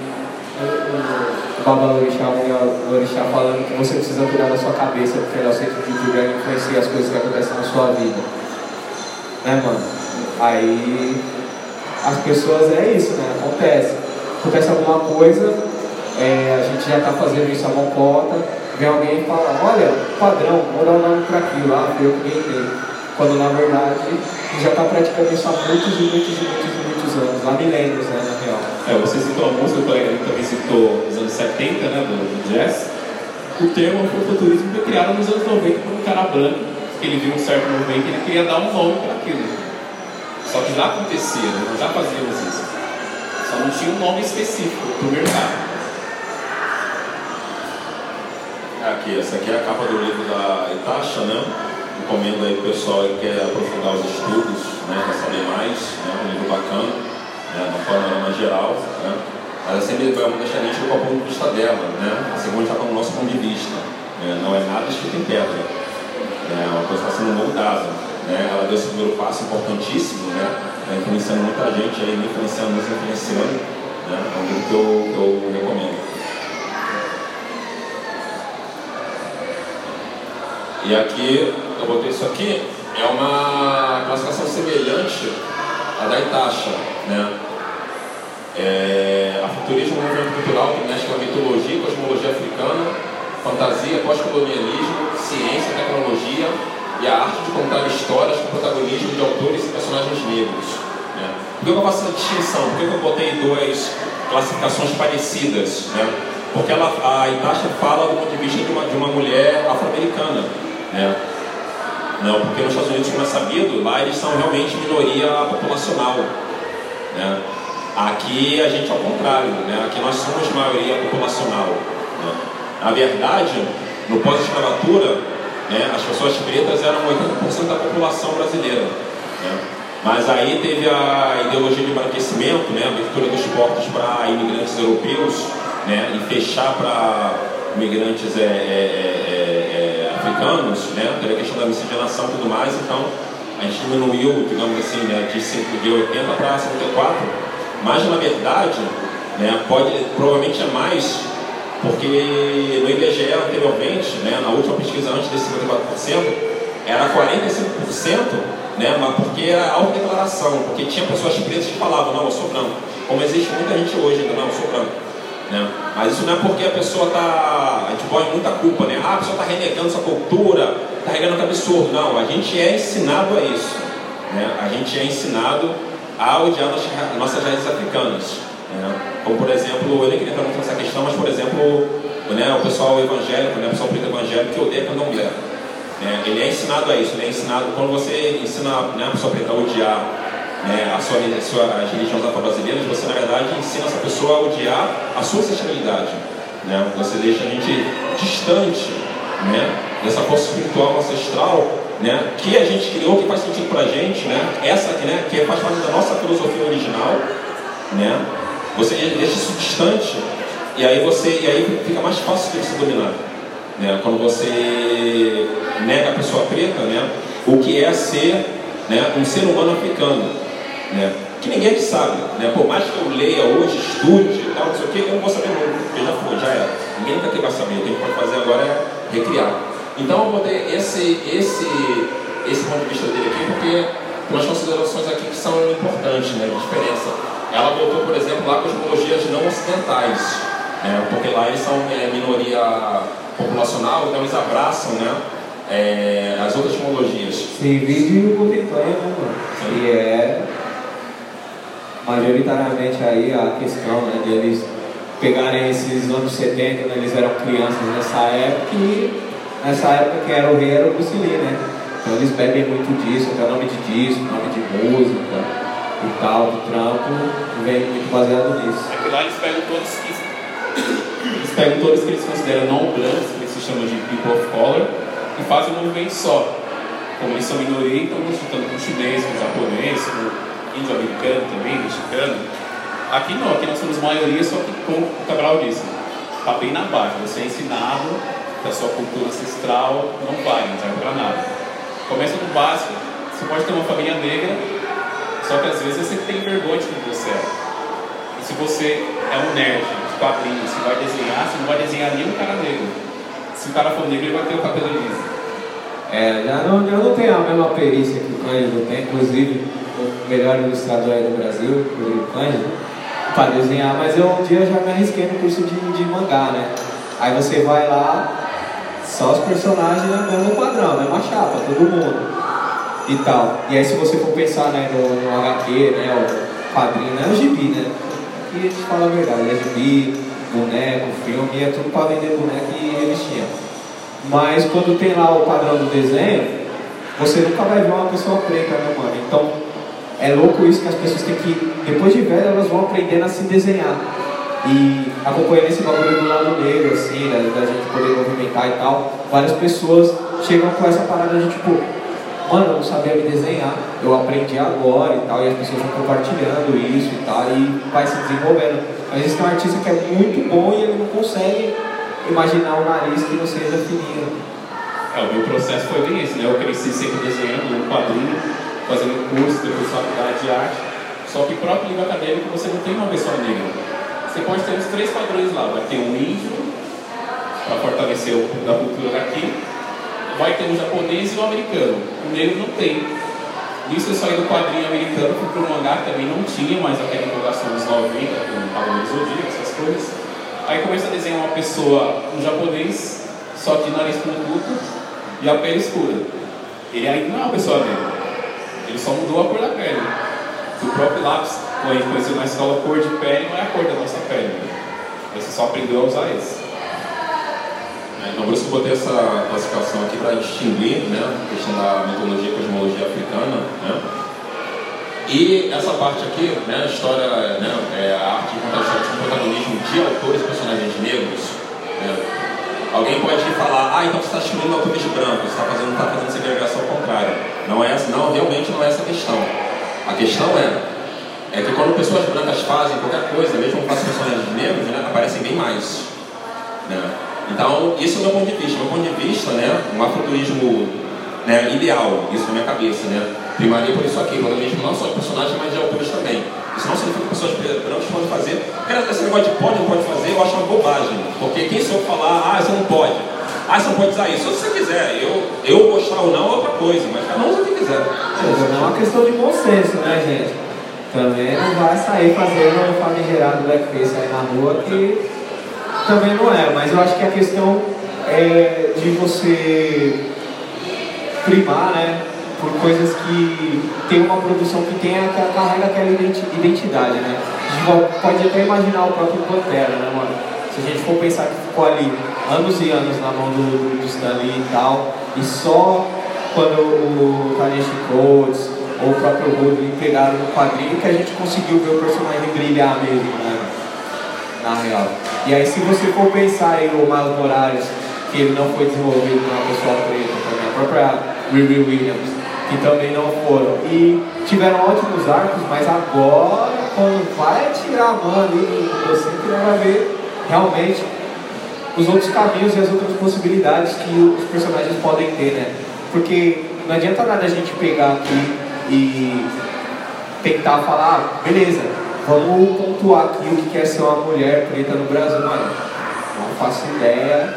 o Baba Lorixá, o Lorixá falando que você precisa cuidar da sua cabeça, porque ela é o centro de tudo e influencia as coisas que acontecem na sua vida. Né, mano? Aí as pessoas é isso, né? Acontece. Acontece alguma coisa, é, a gente já está fazendo isso a mão cota, vem alguém e fala, olha, padrão, vou dar um nome para aquilo, ah, eu que inventei. Quando na verdade já está praticando isso há muitos e muitos e muitos e muitos anos, há milênios, né, na real. É, você citou a música, o colega também citou nos anos 70, né, do, do jazz. O termo afrofuturismo foi criado nos anos 90 por um cara branco, que ele viu um certo movimento e ele queria dar um nome para aquilo. Só que já acontecia, né, nós já fazíamos isso. Só não tinha um nome específico para o mercado. Aqui, essa aqui é a capa do livro da Itacha, né? Recomendo aí pro pessoal que quer aprofundar os estudos, né? Para saber mais, né? Um livro bacana, né? Uma forma geral, né? É sempre vamos deixar a gente com o ponto de vista dela, né? A segunda já está no nosso ponto de vista. Né? Não é nada escrito em pedra. É uma coisa que está sendo moldada. Né? Ela deu esse primeiro passo importantíssimo, né? Está influenciando muita gente aí, me influenciando, nos influenciando. Né? É um livro que eu, que eu recomendo. E aqui, eu botei isso aqui, é uma classificação semelhante à da Itacha, né? É, a futurismo é um movimento cultural que mexe com a mitologia, cosmologia africana, fantasia, pós-colonialismo, ciência, tecnologia e a arte de contar histórias com protagonismo de autores e personagens negros. Né? Por que eu faço essa distinção? Por que eu botei duas classificações parecidas? Né? Porque ela, a Itacha fala do ponto de vista de uma, de uma mulher afro-americana né? Não, porque nos Estados Unidos, como é sabido, lá eles são realmente minoria populacional. Né? Aqui a gente é ao contrário, né? aqui nós somos maioria populacional. Né? Na verdade, no pós-escravatura, né, as pessoas pretas eram 80% da população brasileira. Né? Mas aí teve a ideologia de embranquecimento, né, a abertura dos portos para imigrantes europeus né, e fechar para imigrantes é, é, é, africanos, né, pela questão da miscigenação e tudo mais, então a gente diminuiu, digamos assim, né, de, 5, de 80 para 54, mas na verdade, né, pode, provavelmente é mais, porque no IBGE anteriormente, né, na última pesquisa antes desse 54%, era 45%, né, mas porque era autodeclaração, porque tinha pessoas pretas que falavam, não, eu sou branco, como existe muita gente hoje não, eu sou branco. Né? Mas isso não é porque a pessoa está. A gente põe muita culpa, né? Ah, a pessoa está renegando sua cultura, está renegando que absurdo. Não, a gente é ensinado a isso. Né? A gente é ensinado a odiar nossas, nossas raízes africanas. Né? Como por exemplo, eu nem queria entrar muito nessa questão, mas por exemplo, né, o pessoal evangélico, né, o pessoal preto evangélico que odeia candomblé. Né? Ele é ensinado a isso, ele é ensinado, quando você ensina né, a pessoa preta a odiar né, a sua, a sua as religiões afro-brasileiras, você na verdade ensina essa pessoa a odiar a sua ancestralidade. Né? Você deixa a gente distante né, dessa força espiritual ancestral né, que a gente criou, que faz sentido para a gente, né, essa né, que faz parte da nossa filosofia original. Né, você deixa isso distante e aí, você, e aí fica mais fácil de você dominar. Né, quando você nega a pessoa preta né, o que é ser né, um ser humano africano né? Que ninguém sabe, né? Por mais que eu leia hoje, estude e tal, não sei o que, eu não vou saber nunca, porque já foi, já era. Ninguém nunca vai saber, o que a gente pode fazer agora é recriar. Então eu botei esse, esse, esse ponto de vista dele aqui, porque umas considerações aqui que são importantes, né? De diferença. Ela botou, por exemplo, lá cosmologias não ocidentais, né? porque lá eles são é, minoria populacional, então eles abraçam, né? É, as outras cosmologias. Sim, vídeo contemporâneo, né? Que é majoritariamente aí a questão né, de eles pegarem esses anos 70, né, eles eram crianças nessa época e nessa época que era o rei era o Bruce Lee, né? Então eles bebem muito disso, até nome de disco, nome de música e tal, do trampo, vem muito baseado nisso. É que lá eles pegam todos que eles pegam todos que eles consideram não brancos, que se chamam de people of color, e fazem um movimento só. Como eles são minoria, então estão juntando com chinês, com japonês, com índio-americano também, mexicano. Aqui não, aqui nós somos maioria, só que como o Cabral disse, está bem na base. Você é ensinado a sua cultura ancestral não vai, não serve para nada. Começa no básico, você pode ter uma família negra, só que às vezes você tem vergonha de quem você é. E se você é um nerd de quadrinhos, você vai desenhar, você não vai desenhar nenhum cara negro. Se o cara for negro, ele vai ter o cabelo liso. É, já não, eu não tenho a mesma perícia que o Cândido tem, inclusive melhor ilustrador aí do Brasil, o Cândido, para desenhar, mas eu um dia já me arrisquei no curso de, de mangá, né? Aí você vai lá, só os personagens né, mesmo padrão, mesma chapa, todo mundo. E tal. E aí se você for pensar né, no, no HQ, né, o quadrinho, né, o gibi, né? Aqui a gente fala a verdade, é gibi, boneco, filme, é tudo para vender boneco e revistinha. Mas quando tem lá o padrão do desenho, você nunca vai ver uma pessoa preta, né, mano? Então, é louco isso que as pessoas têm que, depois de velho, elas vão aprendendo a se desenhar. E acompanhando esse bagulho do lado negro, assim, né, da gente poder movimentar e tal, várias pessoas chegam com essa parada de tipo, mano, eu não sabia me desenhar, eu aprendi agora e tal, e as pessoas vão compartilhando isso e tal, e vai se desenvolvendo. Às vezes tem um artista que é muito bom e ele não consegue imaginar um nariz que não seja fininho. É, o meu processo foi bem esse, né? Eu cresci sempre desenhando no quadrinho, fazendo curso, depois faculdade de arte. Só que o próprio livro acadêmico você não tem uma pessoa negra. Você pode ter os três padrões lá. Vai ter um índio, para fortalecer o da cultura daqui. Vai ter um japonês e um americano. O negro não tem. Nisso eu saí do quadrinho americano, fui pro mangá, também não tinha mais aquela empolgação dos 90, com Cavaleiro Zodíaco, essas coisas. Aí começa a desenhar uma pessoa, um japonês, só de nariz pontudo e a pele escura. Ele ainda não é uma pessoa negra. Ele só mudou a cor da pele. O próprio lápis, a gente conheceu na escola, cor de pele não é a cor da nossa pele. Você só aprendeu a usar esse. É, Então, por isso que eu botei essa classificação aqui para distinguir né, a questão da mitologia e cosmologia africana. Né? E essa parte aqui, né, a história, né, é a arte de contar histórias com protagonismo de autores e personagens negros. Né? Alguém pode falar, ah, então você está excluindo autores brancos, você está fazendo, tá fazendo segregação ao contrário. Não é não, realmente não é essa a questão. A questão é, é que quando pessoas brancas fazem qualquer coisa, mesmo que façam personagens negros, né, aparecem bem mais. Né? Então, isso é o meu ponto de vista. Meu ponto de vista, né, um afrofuturismo né, ideal, isso na minha cabeça, né? Primaria por isso aqui, protagonismo não só de personagens, mas de autores também. Isso não significa que pessoas brancas podem fazer. Cara, esse negócio de pode não pode fazer, eu acho uma bobagem. Porque quem sou eu falar, ah, você não pode. Ah, você não pode usar isso. Se você quiser, eu, eu gostar ou não é outra coisa, mas cada um usa o que quiser. É uma questão de bom senso, né, gente? Também não vai sair fazendo um famigerado blackface aí na rua que também não é, mas eu acho que a questão é de você primar, né, por coisas que tem uma produção que tem aquela, carrega aquela identi- identidade, né? A gente pode até imaginar o próprio Pantera, né, mano? Se a gente for pensar que ficou ali anos e anos na mão do, do Stan Lee e tal, e só quando o Taneshi Coates ou o próprio Woodley pegaram no quadrinho que a gente conseguiu ver o personagem brilhar mesmo, né? na real. E aí se você for pensar em o Miles Morales, que ele não foi desenvolvido por uma pessoa preta também, a própria Riri Williams, que também não foram. E tiveram ótimos arcos, mas agora, quando vai tirar a mão ali você vai ver realmente os outros caminhos e as outras possibilidades que os personagens podem ter, né? Porque não adianta nada a gente pegar aqui e tentar falar, ah, beleza, vamos pontuar aqui o que é ser uma mulher preta no Brasil, mano. Não faço ideia,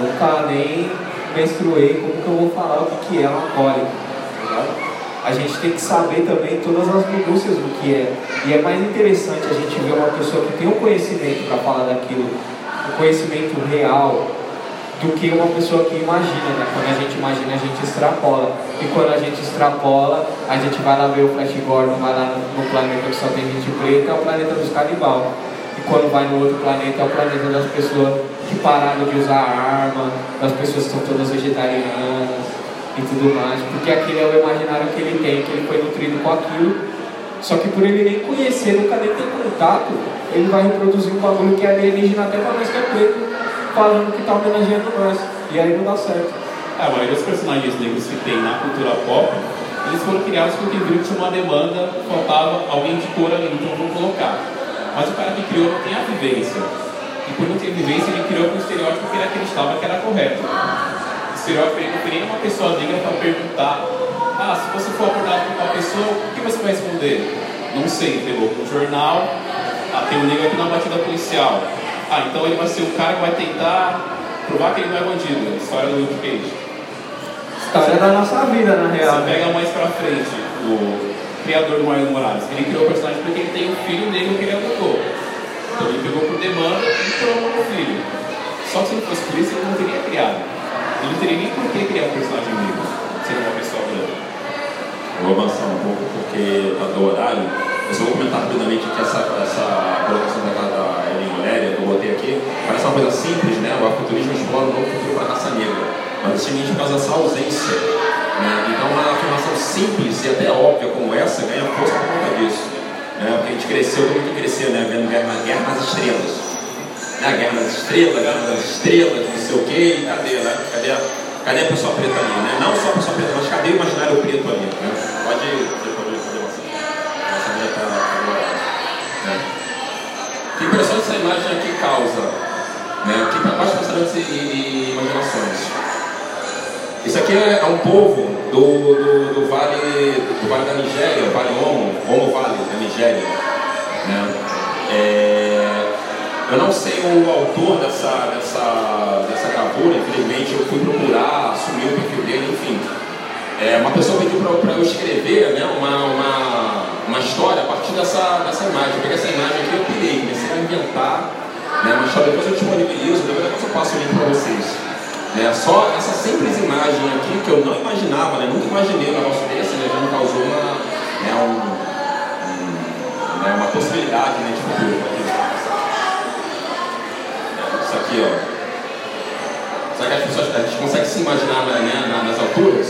nunca nem menstruei, como que eu vou falar o que é uma cólica, ligado? A gente tem que saber também todas as minúcias do que é. E é mais interessante a gente ver uma pessoa que tem um conhecimento para falar daquilo, um conhecimento real, do que uma pessoa que imagina, né? Quando a gente imagina, a gente extrapola. E quando a gente extrapola, a gente vai lá ver o Flash Gordon, vai lá no, no planeta que só tem gente preta, é o planeta dos canibal. E quando vai no outro planeta, é o planeta das pessoas que pararam de usar arma, das pessoas que são todas vegetarianas e tudo mais. Porque aquele é o imaginário que ele tem, que ele foi nutrido com aquilo. Só que por ele nem conhecer, nunca nem ter contato, ele vai reproduzir um bagulho que é alienígena até pra nós que é preto falando que está homenageando nós. E aí não dá certo. É, a maioria dos personagens negros que tem na cultura pop, eles foram criados porque viram que tinha uma demanda, faltava alguém de cor ali, então vamos colocar. Mas o cara que criou não tem a vivência. E por não ter vivência, ele criou um estereótipo que ele acreditava que era correto. Ele não teria uma pessoa negra para perguntar: ah, se você for abordado por uma pessoa, o que você vai responder? Não sei, pegou um jornal, ah, tem um negro aqui na batida policial. Ah, então ele vai ser o cara que vai tentar provar que ele não é bandido. História do Luke Cage. História da nossa vida, na real. Você pega mais pra frente o criador do Mario Morales. Ele criou o personagem porque ele tem um filho negro que ele adotou. Então ele pegou por demanda e tornou o filho. Só que se não fosse por isso, ele não teria criado. Ele não teria nem por que criar um personagem negro, sendo uma pessoa branca. Eu vou avançar um pouco porque tá do horário. Eu só vou comentar rapidamente que essa, essa colocação da, da Ellen Moléria que eu botei aqui parece uma coisa simples, né? O afuturismo explora um novo futuro para a raça negra. Mas é simplesmente por causa dessa ausência. Né? Então, uma afirmação simples e até óbvia como essa ganha força por conta disso. Né? Porque a gente cresceu, como que cresceu, né? Vendo Guerra, Guerra nas Estrelas. Né? Guerra nas Estrelas, Guerra nas Estrelas, não sei o quê, e cadê, né? Cadê a, cadê a pessoa preta ali, né? Não só a pessoa preta, mas cadê o imaginário preto ali? Né? Pode, fazer minha tá né? Que impressão essa imagem aqui causa? Né? Que, quais pensamentos e, e imaginações? Isso aqui é, um povo do, do, do, vale, do vale da Nigéria, o Vale Omo, Omo Vale da Nigéria. Né? É, eu não sei o autor dessa, dessa, dessa gravura, infelizmente eu fui procurar, assumir o perfil dele, enfim. É, uma pessoa pediu para eu escrever né, uma, uma, uma história a partir dessa, dessa imagem. Eu peguei essa imagem aqui e eu pirei, comecei a inventar né, uma história, depois eu disponibilizo, depois eu passo o link para vocês. Né? Só essa simples imagem aqui, que eu não imaginava, né? nunca imaginei um negócio desse, né? já me causou uma, né? um, um, né? uma possibilidade né? de futuro. Isso aqui, ó. Será que as pessoas a gente consegue se imaginar né? nas alturas?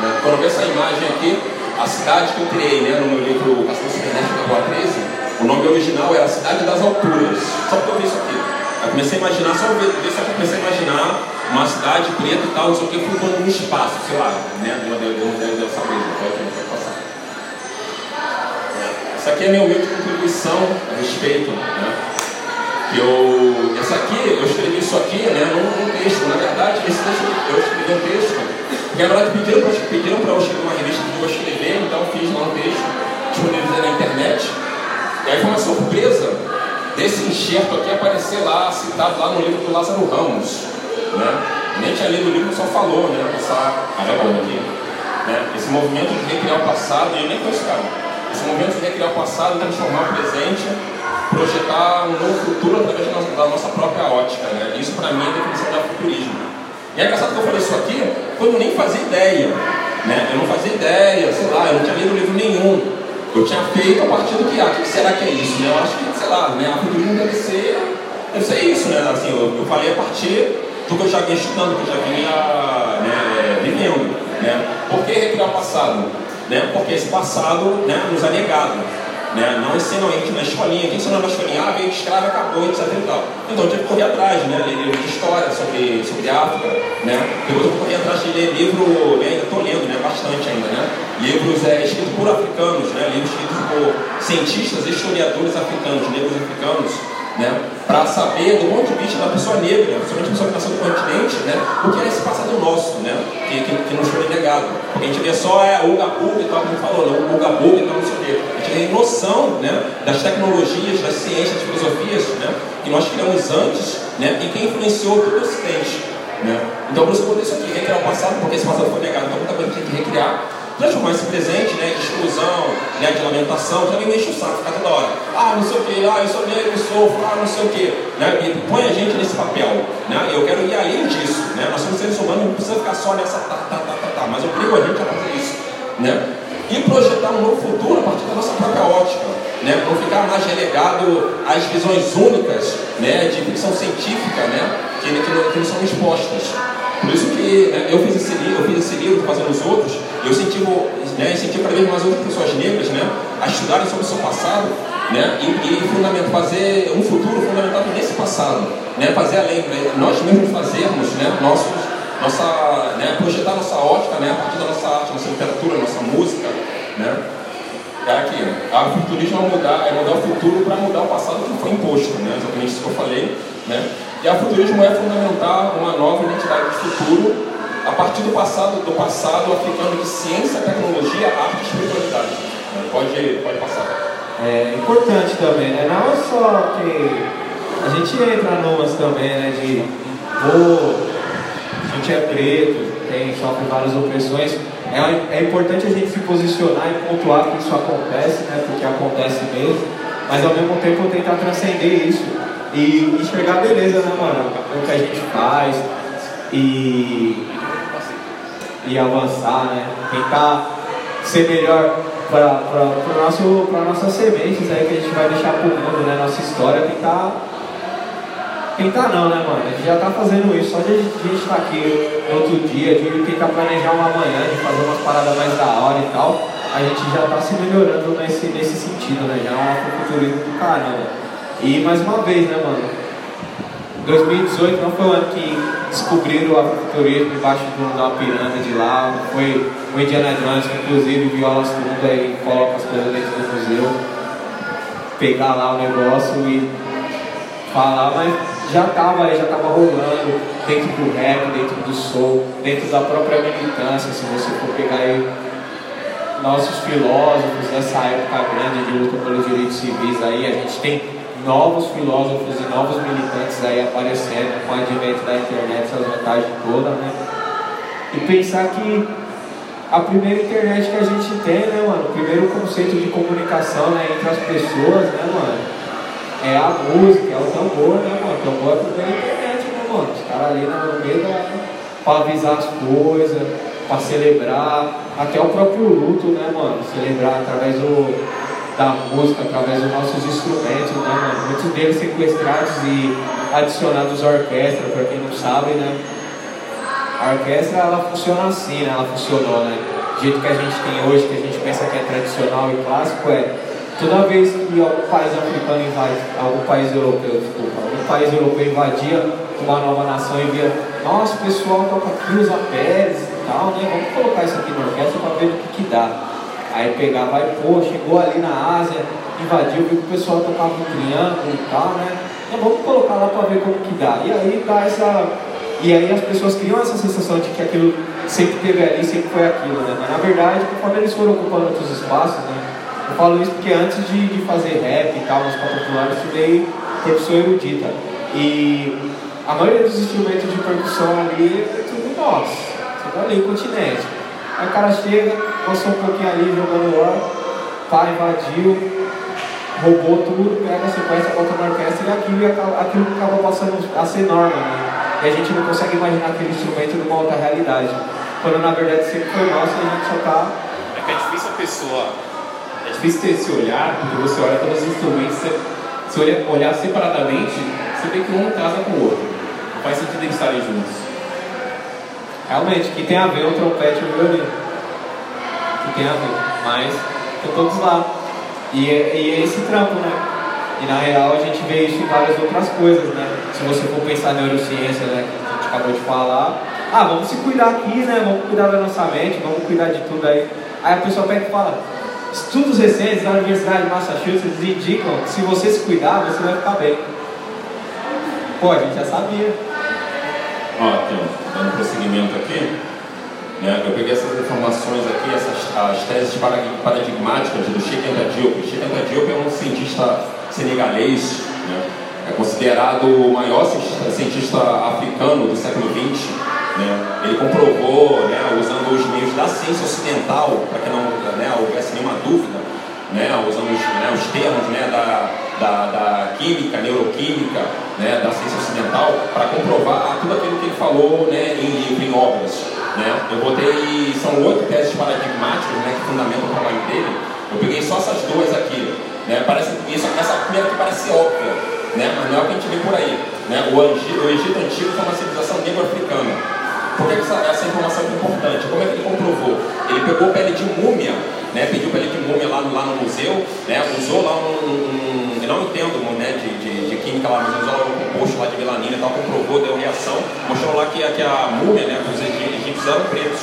Né? Quando eu vejo essa imagem aqui, a cidade que eu criei né? no meu livro Castelo Cibernético da Rua 13, o nome original era Cidade das Alturas. Só porque eu vi isso aqui. Eu comecei a imaginar, só ver, ver só que eu comecei a imaginar uma cidade preta e tal, não sei o que, flutuando no espaço, sei lá, né? Deu, deu, deu, deu, deu essa mesa, pode, pode passar. Essa aqui é minha humilde contribuição a respeito, né? Que eu, essa aqui, eu escrevi isso aqui, né, num, texto, na verdade, esse texto, eu escrevi um texto, porque na verdade pediram para pediram eu escrever uma revista que eu escrever, então eu fiz lá um texto, disponibilizei na internet, e aí foi uma surpresa desse enxerto aqui aparecer lá, citado lá no livro do Lázaro Ramos. Né? Nem tinha lido o livro, só falou, né? Passar aqui. Né? Esse movimento de recriar o passado, e eu nem conheço cara. Esse movimento de recriar o passado, transformar o presente, projetar um novo futuro através da nossa própria ótica. Né? Isso para mim é a definição do futurismo. E é engraçado que eu falei isso aqui quando eu nem fazia ideia. Né? Eu não fazia ideia, sei lá, eu não tinha lido livro nenhum. Eu tinha feito a partir do que, o que será que é isso? Né? Eu acho que, sei lá, né, a futurismo deve ser, deve ser isso, né? Assim, eu, eu falei a partir do que eu já vinha estudando, que eu já vinha né, vivendo. Né? Por que recriar o passado? Né? Porque esse passado né, nos é negado. Né? Não ensinam na escolinha. Quem ensinou na escolinha? Ah, veio escravo, acabou, etc. E tal. Então tive que correr atrás, né? ler livros de história sobre, sobre África. Né? Depois eu corri atrás de ler livro, né? estou lendo né? bastante ainda. Né? Livros é, escritos por africanos, né? livros escritos por cientistas, historiadores africanos, negros africanos né, para saber, do ponto de vista da pessoa negra, principalmente a pessoa que nasceu no continente, né, o que é esse passado nosso, né, que, que, que nos foi negado. A gente vê só é, o Gabuga e tal, como falou, né, o Gabuga e tal, não sei o quê. A gente tem noção né, das tecnologias, das ciências, das filosofias né, que nós criamos antes né, e que influenciou todo o Ocidente. Né. Então, por isso eu isso aqui, recriar o passado, porque esse passado foi negado, então muita coisa tem que recriar transformar esse presente né, de exclusão, né, de lamentação, já me enche o saco, fica toda hora. Ah, não sei o que, ah, eu sou negro, eu sofro, ah, não sei o que. Né, e põe a gente nesse papel. Né, eu quero ir além disso. Né, nós somos seres humanos, não precisa ficar só nessa tá, tá, tá, tá, tá. Mas eu obrigo a gente a fazer isso. Né, e projetar um novo futuro a partir da nossa própria ótica. Né, não ficar mais relegado às visões únicas né, de ficção científica né, que, que, que não são expostas. Por isso que né, eu fiz esse livro, eu fiz esse livro fazendo os outros, eu incentivo, né, incentivo cada vez mais outras pessoas negras né, a estudarem sobre o seu passado né, e, e fazer um futuro fundamentado nesse passado, né, fazer além, né, nós mesmos fazermos né, nossos, nossa, né, projetar nossa ótica né, a partir da nossa arte, nossa literatura, nossa música. Né. É aqui, a futurismo é mudar, é mudar o futuro para mudar o passado que foi imposto, né, exatamente isso que eu falei. Né. E a futurismo é fundamentar uma nova identidade de futuro a partir do passado, do passado africano de ciência, tecnologia, arte e espiritualidade. Pode, pode passar. É importante também, né? Não é só que a gente entra numas também, né? De pô, a gente é preto, tem, sofre várias opressões. É, é importante a gente se posicionar e pontuar que isso acontece, né? Porque acontece mesmo. Mas ao mesmo tempo tentar transcender isso e enxergar beleza, né, mano? O que a gente faz e e avançar, né? Tentar ser melhor para a nossa sementes aí que a gente vai deixar para o mundo, né? Nossa história, tentar. Tentar não, né, mano? A gente já está fazendo isso, só de a gente estar tá aqui outro dia, de tentar planejar uma manhã, de fazer umas paradas mais da hora e tal. a gente já está se melhorando nesse, nesse sentido, né? Já é um afrofuturismo do caramba. E mais uma vez, né, mano? 2018 não foi o ano que descobriram o afrofuturismo embaixo de uma pirâmide lá. Foi o Indiana Jones que inclusive viola as tudo e coloca as coisas dentro do museu. Pegar lá o negócio e falar, mas já estava já estava rolando dentro do rap, dentro do soul, dentro da própria militância, se você for pegar aí nossos filósofos dessa época grande de luta pelos direitos civis aí, a gente tem novos filósofos e novos militantes aí aparecendo com o advento da internet, essas vantagens todas, né? E pensar que a primeira internet que a gente tem, né, mano? O primeiro conceito de comunicação né, entre as pessoas, né, mano? é a música, é o tambor, né, mano? O tambor é tudo na internet, né, mano? Os caras ali no meio da. pra avisar as coisas, pra celebrar, até o próprio luto, né, mano? Celebrar através do, da música, através dos nossos instrumentos, né, mano? Muitos deles sequestrados e adicionados à orquestra, pra quem não sabe, né? A orquestra, ela funciona assim, né? Ela funcionou, né? Do jeito que a gente tem hoje, que a gente pensa que é tradicional e clássico, é Toda vez que algum país africano invadia, algum país europeu, desculpa, país europeu invadia uma nova nação e via, nossa, o pessoal toca aqui, usa Pérez e tal, né? Vamos colocar isso aqui na orquestra para ver o que, que dá. Aí pegava e, pô, chegou ali na Ásia, invadiu, viu que o pessoal tocava um triângulo e tal, né? Então vamos colocar lá para ver como que dá. E aí dá essa. E aí as pessoas criam essa sensação de que aquilo sempre teve ali, sempre foi aquilo, né? Mas na verdade, conforme eles foram ocupando outros espaços, né? Eu falo isso porque antes de, de fazer rap e tal, música popular, eu estudei percussão erudita. E a maioria dos instrumentos de percussão ali é tudo nosso. Tudo ali, continente. Aí o cara chega, passou um pouquinho ali jogando lá, pá, invadiu, roubou tudo, pega a sequência, bota na orquestra e aquilo, aquilo acaba passando a ser norma, né? E a gente não consegue imaginar aquele instrumento numa outra realidade. Quando na verdade sempre foi nosso e a gente só tá. É que é difícil a pessoa é difícil ter esse olhar, porque você olha todos os instrumentos, você, se olhar, separadamente, você vê que um casa com o outro. Não faz sentido eles estarem juntos. Realmente, que tem a ver o trompete e o violino. Que tem a ver. Mas estão todos lá. E é, e é esse trampo, né? E na real a gente vê isso em várias outras coisas, né? Se você for pensar em neurociência, né? Que a gente acabou de falar. Ah, vamos se cuidar aqui, né? Vamos cuidar da nossa mente, vamos cuidar de tudo aí. Aí a pessoa pega e fala, Estudos recentes da Universidade de Massachusetts indicam que se você se cuidar, você vai ficar bem. Pô, a gente já sabia. Ó, aqui, dando prosseguimento aqui, né, eu peguei essas informações aqui, essas as teses paradigmáticas do Sheikh Anta Diop. Sheikh Diop é um cientista senegalês, né, é considerado o maior cientista africano do século XX né? Ele comprovou, né, usando os meios da ciência ocidental, para que não né, houvesse nenhuma dúvida, né, usando os, né, os termos né, da, da, da, química, neuroquímica, né, da ciência ocidental, para comprovar tudo aquilo que ele falou né, em em obras. Né? Eu botei, são oito teses paradigmáticas né, que fundamentam o trabalho dele. Eu peguei só essas duas aqui. Né? Parece, isso, essa primeira que parece óbvia, né? mas não é o que a gente vê por aí. Né? O, Egito, o Egito Antigo foi uma civilização negro-africana. Por que essa, essa informação é importante? Como é que ele comprovou? Ele pegou pele de múmia, né? pediu pele de múmia lá lá no museu, né? usou lá um, um, Eu não entendo né? de, de, de química lá, mas usou um composto lá de melanina e tal, comprovou, deu reação, mostrou lá que, que a múmia, né? os egípcios eram pretos.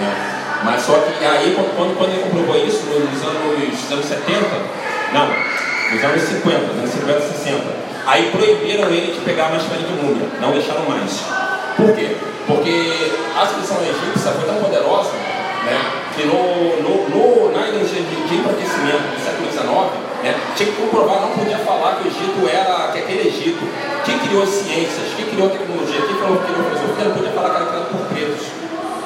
Né? Mas só que aí, quando, quando ele comprovou isso, nos anos, anos 70, não, nos anos 50, nos anos 50 e 60, aí proibiram ele de pegar mais pele de múmia, não deixaram mais. Por quê? Porque a seleção egípcia foi tão poderosa né, que no, no, no, na ideologia de, de enfraquecimento do século XIX, né, tinha que comprovar, não podia falar que o Egito era que aquele Egito, quem criou as ciências, quem criou tecnologia, quem criou, criou filosofia, não podia falar que era criado por pretos.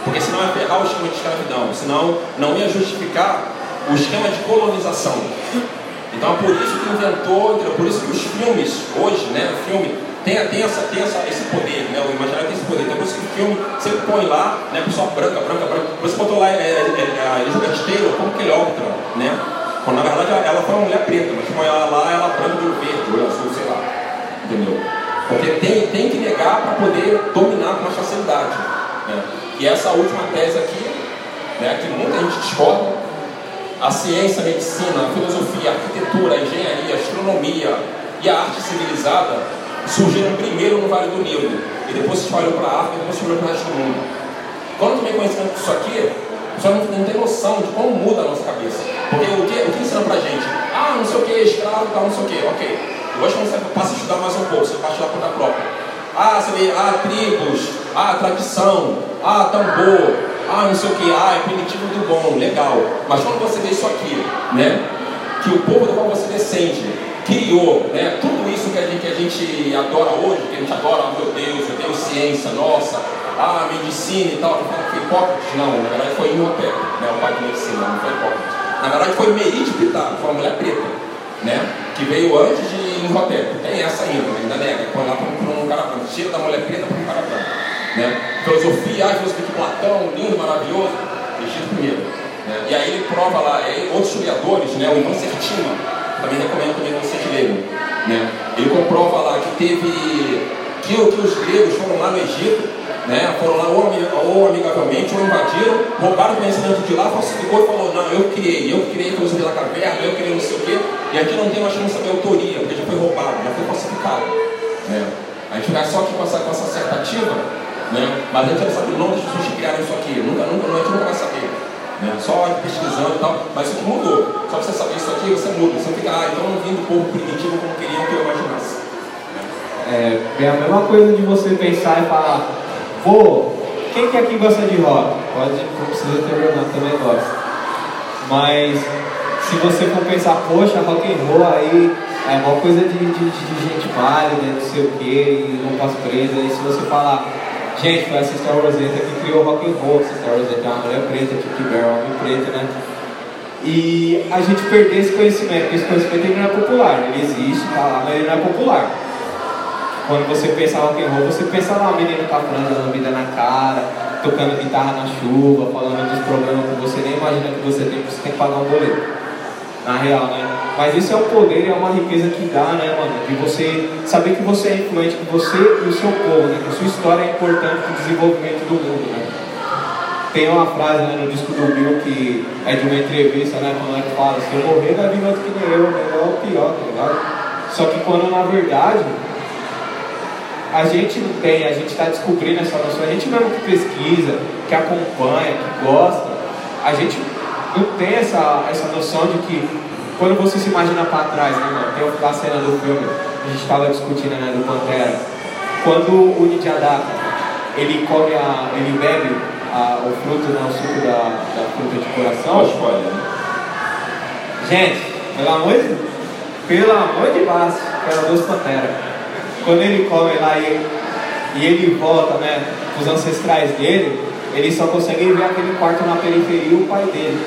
Porque senão ia ferrar o esquema de escravidão, senão não ia justificar o esquema de colonização. Então é por isso que inventou, por isso que os filmes hoje, né, o filme tem, tem, essa, tem essa, esse poder, né? O imaginário tem esse poder. Então por isso que o filme sempre põe lá, né? Pessoa branca, branca, branca. Você botou lá é, é, é, a Elizabeth Taylor como Cleópatra, né? Quando na verdade ela foi uma mulher preta, mas põe ela lá, ela branca de verde, olho azul, sei lá. Entendeu? Porque tem, tem que negar para poder dominar com mais facilidade. Né? E essa última tese aqui, né, que muita gente discorda, a ciência, a medicina, a filosofia, a arquitetura, a engenharia, a astronomia e a arte civilizada surgiram primeiro no Vale do Nilo e depois se espalhou para a África e depois se espalhou para o resto do mundo. Quando tomei conhecimento disso aqui, você não, não tem noção de como muda a nossa cabeça. Porque o que, o que ensina pra gente? Ah, não sei o que, escravo, tal, não sei o que, ok. Hoje quando você passa a estudar mais um pouco, você vai estudar por conta própria. Ah, você vê, ah, tribos, ah, tradição, ah, tambor, ah, não sei o que, ah, é primitivo do bom, legal. Mas quando você vê isso aqui, né? Que o povo do qual você descende criou, né? Tudo isso que a gente, que a gente adora hoje, que a gente adora, oh, meu Deus, eu tenho ciência, nossa, ah, medicina e tal, foi Hipócrates, não, na verdade foi Imhotep, né, o pai de medicina, não foi Hipócrates. Na verdade foi Merite Pitaco, foi uma mulher preta, né, que veio antes de Imhotep, tem essa ainda, ainda nega, põe lá para um cara branco, tira da mulher preta para um cara branco. Né? Filosofia, a filosofia de Platão, lindo, maravilhoso, Egito primeiro. Né? E aí ele prova lá, aí outros historiadores, né, o Ivan Sertima, também recomendo também que vocês leiam, né? ele comprova lá que teve, que, que os gregos foram lá no Egito, né? Foram lá ou, ou amigavelmente, ou invadiram, roubaram o conhecimento de lá, falsificou e falou, não, eu criei, eu criei a filosofia da caverna, eu criei não sei o quê, e aqui não tem mais chance de autoria, porque já foi roubado, já foi falsificado. Né? A gente vai só aqui com essa, com essa acertativa, né? mas a gente não sabe o nome das pessoas que criaram isso aqui, nunca, nunca, a gente nunca vai saber. Né? Só pesquisando e tal, mas isso mudou. Só você saber isso aqui, você muda. Você fica, ah, então não vim do povo primitivo como queriam que eu imaginasse. É, é a mesma coisa de você pensar e falar, Pô, quem que aqui gosta de rock? Pode, não precisa ter vergonha, também gosta. Mas se você for pensar, poxa, rock and roll aí é uma coisa de, de, de gente válida, não sei o que, e roupas presas, e se você falar, gente, foi a Sister Rosetta que criou rock and roll, Sister Rosetta é uma mulher preta, Tiki Bear é um homem preto, né? E a gente perder esse conhecimento, porque esse conhecimento ele não é popular, ele existe, tá lá, mas ele não é popular. Quando você pensa rock and roll, você pensa lá, o menino tá falando vida na cara, tocando guitarra na chuva, falando dos problemas que você nem imagina que você tem, porque você tem que pagar um boleto. Na real, né? Mas isso é um poder é uma riqueza que dá, né, mano? De você saber que você é influente, que você e o seu povo, né? Que a sua história é importante para o desenvolvimento do mundo, né? Tem uma frase né, no disco do Bill que é de uma entrevista, né? Quando ele fala, se eu morrer vai vir outro que nem eu, né? É o pior, tá ligado? Só que quando na verdade a gente não tem, a gente está descobrindo essa noção, a gente mesmo que pesquisa, que acompanha, que gosta, a gente não tem essa, essa noção de que quando você se imagina para trás, né, mano, tem a cena do filme, a gente estava discutindo, né, do Pantera, quando o Nidiadaka, ele come a, ele bebe a, o fruto, né, o suco da, da fruta de coração. Spoiler, né? Gente, pelo amor de pelo amor de Deus, pela duas Pantera quando ele come lá e, e ele volta, né, os ancestrais dele, ele só consegue ver aquele quarto na periferia e o pai dele.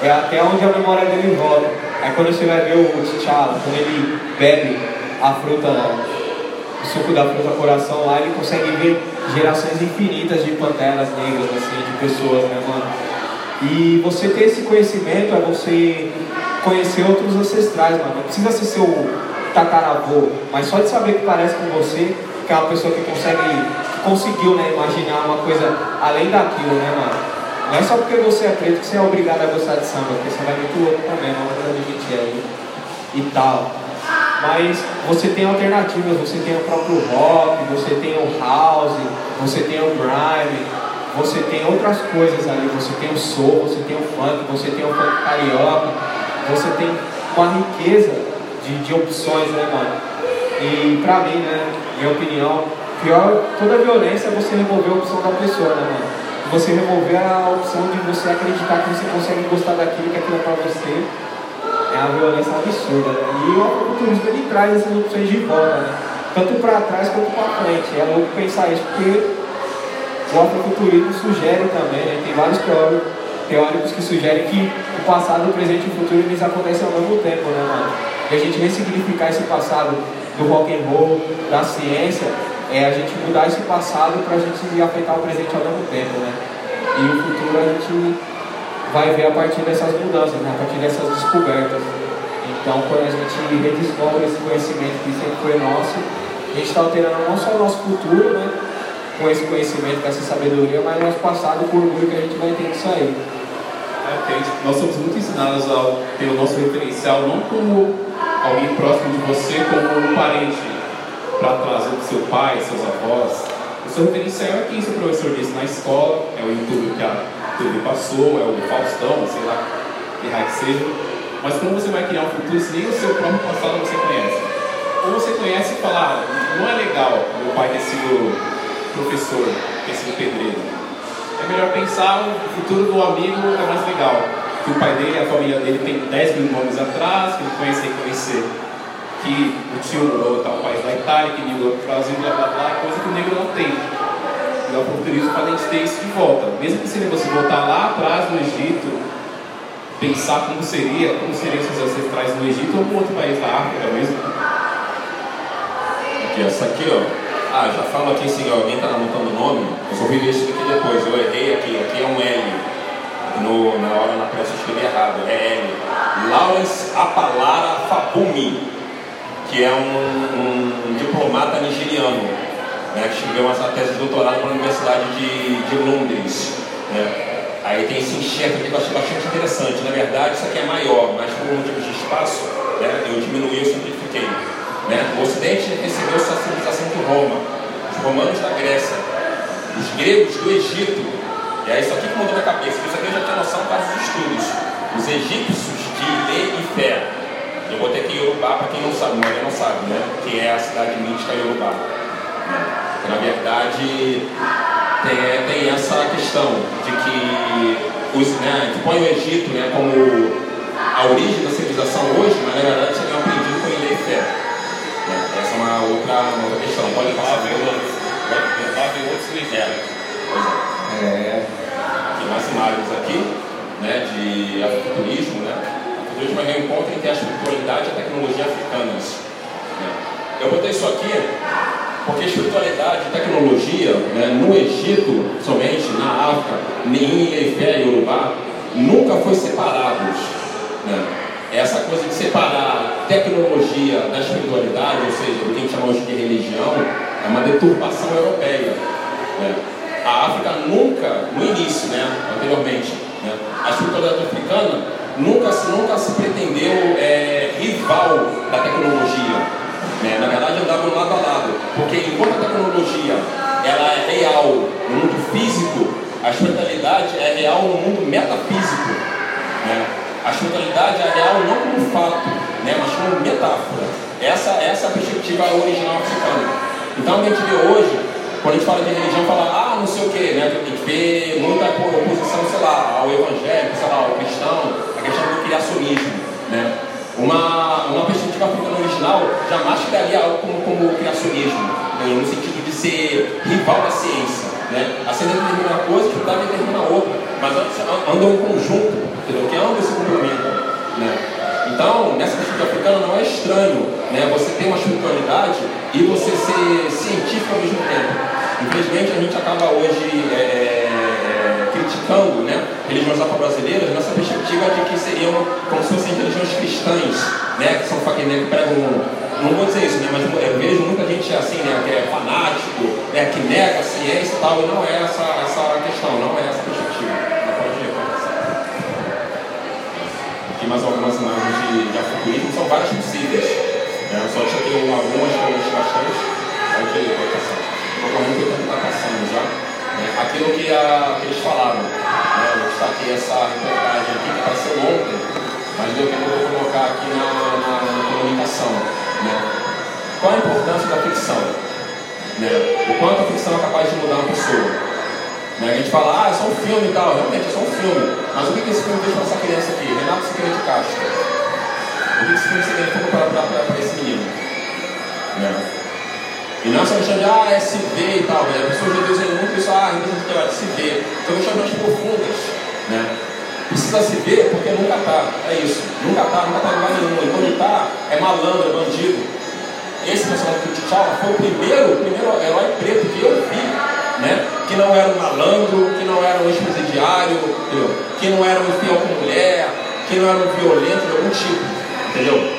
É até onde a memória dele volta. Aí quando você vai ver o T'Challa, quando ele bebe a fruta, o suco da fruta coração lá, ele consegue ver gerações infinitas de panteras negras, assim, de pessoas, né, mano? E você ter esse conhecimento é você conhecer outros ancestrais, mano. Não precisa ser seu tataravô, mas só de saber que parece com você, que é uma pessoa que consegue, conseguiu, né, imaginar uma coisa além daquilo, né, mano? Não é só porque você é preto que você é obrigado a gostar de samba, porque você vai muito louco também, vamos admitir aí e tal. Mas você tem alternativas, você tem o próprio rock, você tem o house, você tem o grime, você tem outras coisas ali, você tem o soul, você tem o funk, você tem o funk carioca, você tem uma riqueza de, de opções, né, mano? E pra mim, né, minha opinião, pior, toda violência é você remover a opção da pessoa, né, mano? Você remover a opção de você acreditar que você consegue gostar daquilo, que aquilo é pra você, é uma violência absurda, né? E o afrofuturismo ele traz essas opções de volta, né? Tanto para trás quanto para frente. É louco pensar isso, porque o afrofuturismo sugere também, né? Tem vários teóricos, teóricos que sugerem que o passado, o presente e o futuro eles acontecem ao mesmo tempo, né, mano? E a gente ressignificar esse passado do rock and roll, da ciência, é a gente mudar esse passado para a gente afetar o presente ao mesmo tempo, né? E o futuro a gente vai ver a partir dessas mudanças, né? a partir dessas descobertas. Então, quando a gente redescobre esse conhecimento que sempre foi nosso, a gente está alterando não só o nosso futuro, né? Com esse conhecimento, com essa sabedoria, mas o nosso passado, com o orgulho que a gente vai ter disso aí. É nós somos muito ensinados a ter o nosso referencial não como alguém próximo de você, como um parente para trás, ou seu pai, seus avós. O seu referencial é quem seu professor disse na escola, é o YouTube que a TV passou, é o Faustão, sei lá, que raio que seja. Mas como você vai criar um futuro se nem o seu próprio passado você conhece? Ou você conhece e fala, ah, não é legal meu pai ter sido professor, ter sido pedreiro. É melhor pensar o futuro do amigo é mais legal. Que o pai dele, a família dele tem 10 mil nomes atrás, que ele conhece e reconhecer. Que o tio mudou tal país da Itália, que migrou para o Brasil, blá blá blá, coisa que o negro não tem. E o oportunismo faz a gente ter isso de volta. Mesmo que seria você voltar lá atrás no Egito, pensar como seria, como seriam seus ancestrais no Egito ou em outro país da África mesmo. Aqui, essa aqui, ó. Ah, já falo aqui se alguém tá anotando o nome, eu só vi isso aqui depois. Eu errei aqui, aqui é um L. No, na hora na pressa eu escrevi errado, é L. Lawrence Apalara Fabumi, que é um, um diplomata nigeriano, né, que escreveu uma tese de doutorado na Universidade de, de Londres. Né. Aí tem esse enxerto aqui que eu achei bastante interessante. Na verdade, isso aqui é maior, mas por motivos de espaço, né, eu diminuí, eu simplifiquei. Né? O Ocidente recebeu sua civilização de Roma, os romanos da Grécia, os gregos do Egito. E é isso aqui que mudou minha cabeça. Isso aqui eu já tinha noção causa dos estudos. Os egípcios de Ilê e Fé. Eu botei aqui Yorubá para quem não sabe, mas não sabe, né? Que é a cidade mística Yorubá. Né? Que, na verdade tem, tem essa questão de que os, né, que põe o Egito né, como a origem da civilização hoje, mas na verdade seria um aprendido com Ilê e Fé. Né? Essa é uma outra, uma outra questão. Pode falar, viu? outros, do É, pois é. É, Tem mais imagens aqui, né, de afrofuturismo, né? Afrofuturismo é o encontro entre a espiritualidade e a tecnologia africanas. né? Eu botei isso aqui porque espiritualidade e tecnologia, né, no Egito, somente, na África, em Efé e Urubá, nunca foi separados. Né? Essa coisa de separar tecnologia da espiritualidade, ou seja, do que a gente chama hoje de religião, é uma deturpação europeia. né? A África nunca, no início, né, anteriormente, né, a espiritualidade africana nunca, nunca se pretendeu é, rival da tecnologia. né? Na verdade, andavam lado a lado. Porque enquanto a tecnologia ela é real no mundo físico, a espiritualidade é real no mundo metafísico. Né? A espiritualidade é real não como fato, né, mas como metáfora. Essa, essa é a perspectiva original africana. Então, o que a gente vê hoje, quando a gente fala de religião, fala, ah, não sei o quê, né? A gente vê muita oposição, sei lá, ao evangélico, sei lá, ao cristão, criacionismo, né? Uma, uma perspectiva africana original jamais criaria algo como, como criacionismo, né? no sentido de ser rival da ciência. Né? A ciência determina uma coisa, a espiritualidade determina outra, mas andam em conjunto, entendeu? que ambos se complementam. Né? Então, nessa perspectiva africana não é estranho né, você ter uma espiritualidade e você ser científico ao mesmo tempo. Infelizmente, a gente acaba hoje é, é, criticando né, religiões afro-brasileiras nessa perspectiva de que seriam como se fossem religiões cristãs, né, que são que, né, que pregam, não vou dizer isso, né, mas eu vejo muita gente assim, né, que é fanático, né, que nega a ciência e tal, e não é essa, essa questão, não é essa perspectiva. Não ir, pode passar. Aqui mais algumas imagens de, de afrofuturismo, são várias possíveis. Né? Eu só chequei algumas que eu gostei bastante. Pode ir, pode passar. Estou correndo que o tempo está passando já. Aquilo que, a, que eles falaram. Né? Eu destaquei essa reportagem aqui que apareceu ontem, mas deu tempo de colocar aqui na, na, na comunicação. Né? Qual a importância da ficção? Né? O quanto a ficção é capaz de mudar uma pessoa. Né? A gente fala, ah, é só um filme e tal. Realmente, é só um filme. Mas o que, que esse filme fez para essa criança aqui? Renato Siqueira de Castro. O que esse filme significa para esse menino? Né? E não essa questão de, ah, é se ver e tal. Né? As pessoas reduzem muito isso, a representação de arte, se ver. São questões profundas. Né? Precisa se ver porque nunca tá. É isso. Nunca tá, nunca tá em lugar nenhum. E quando tá, é malandro, é bandido. Esse personagem do T'Challa foi o primeiro, o primeiro herói preto que eu vi, né? Que não era um malandro, que não era um ex-presidiário? Que não era um infiel com mulher, que não era um violento de algum tipo, entendeu?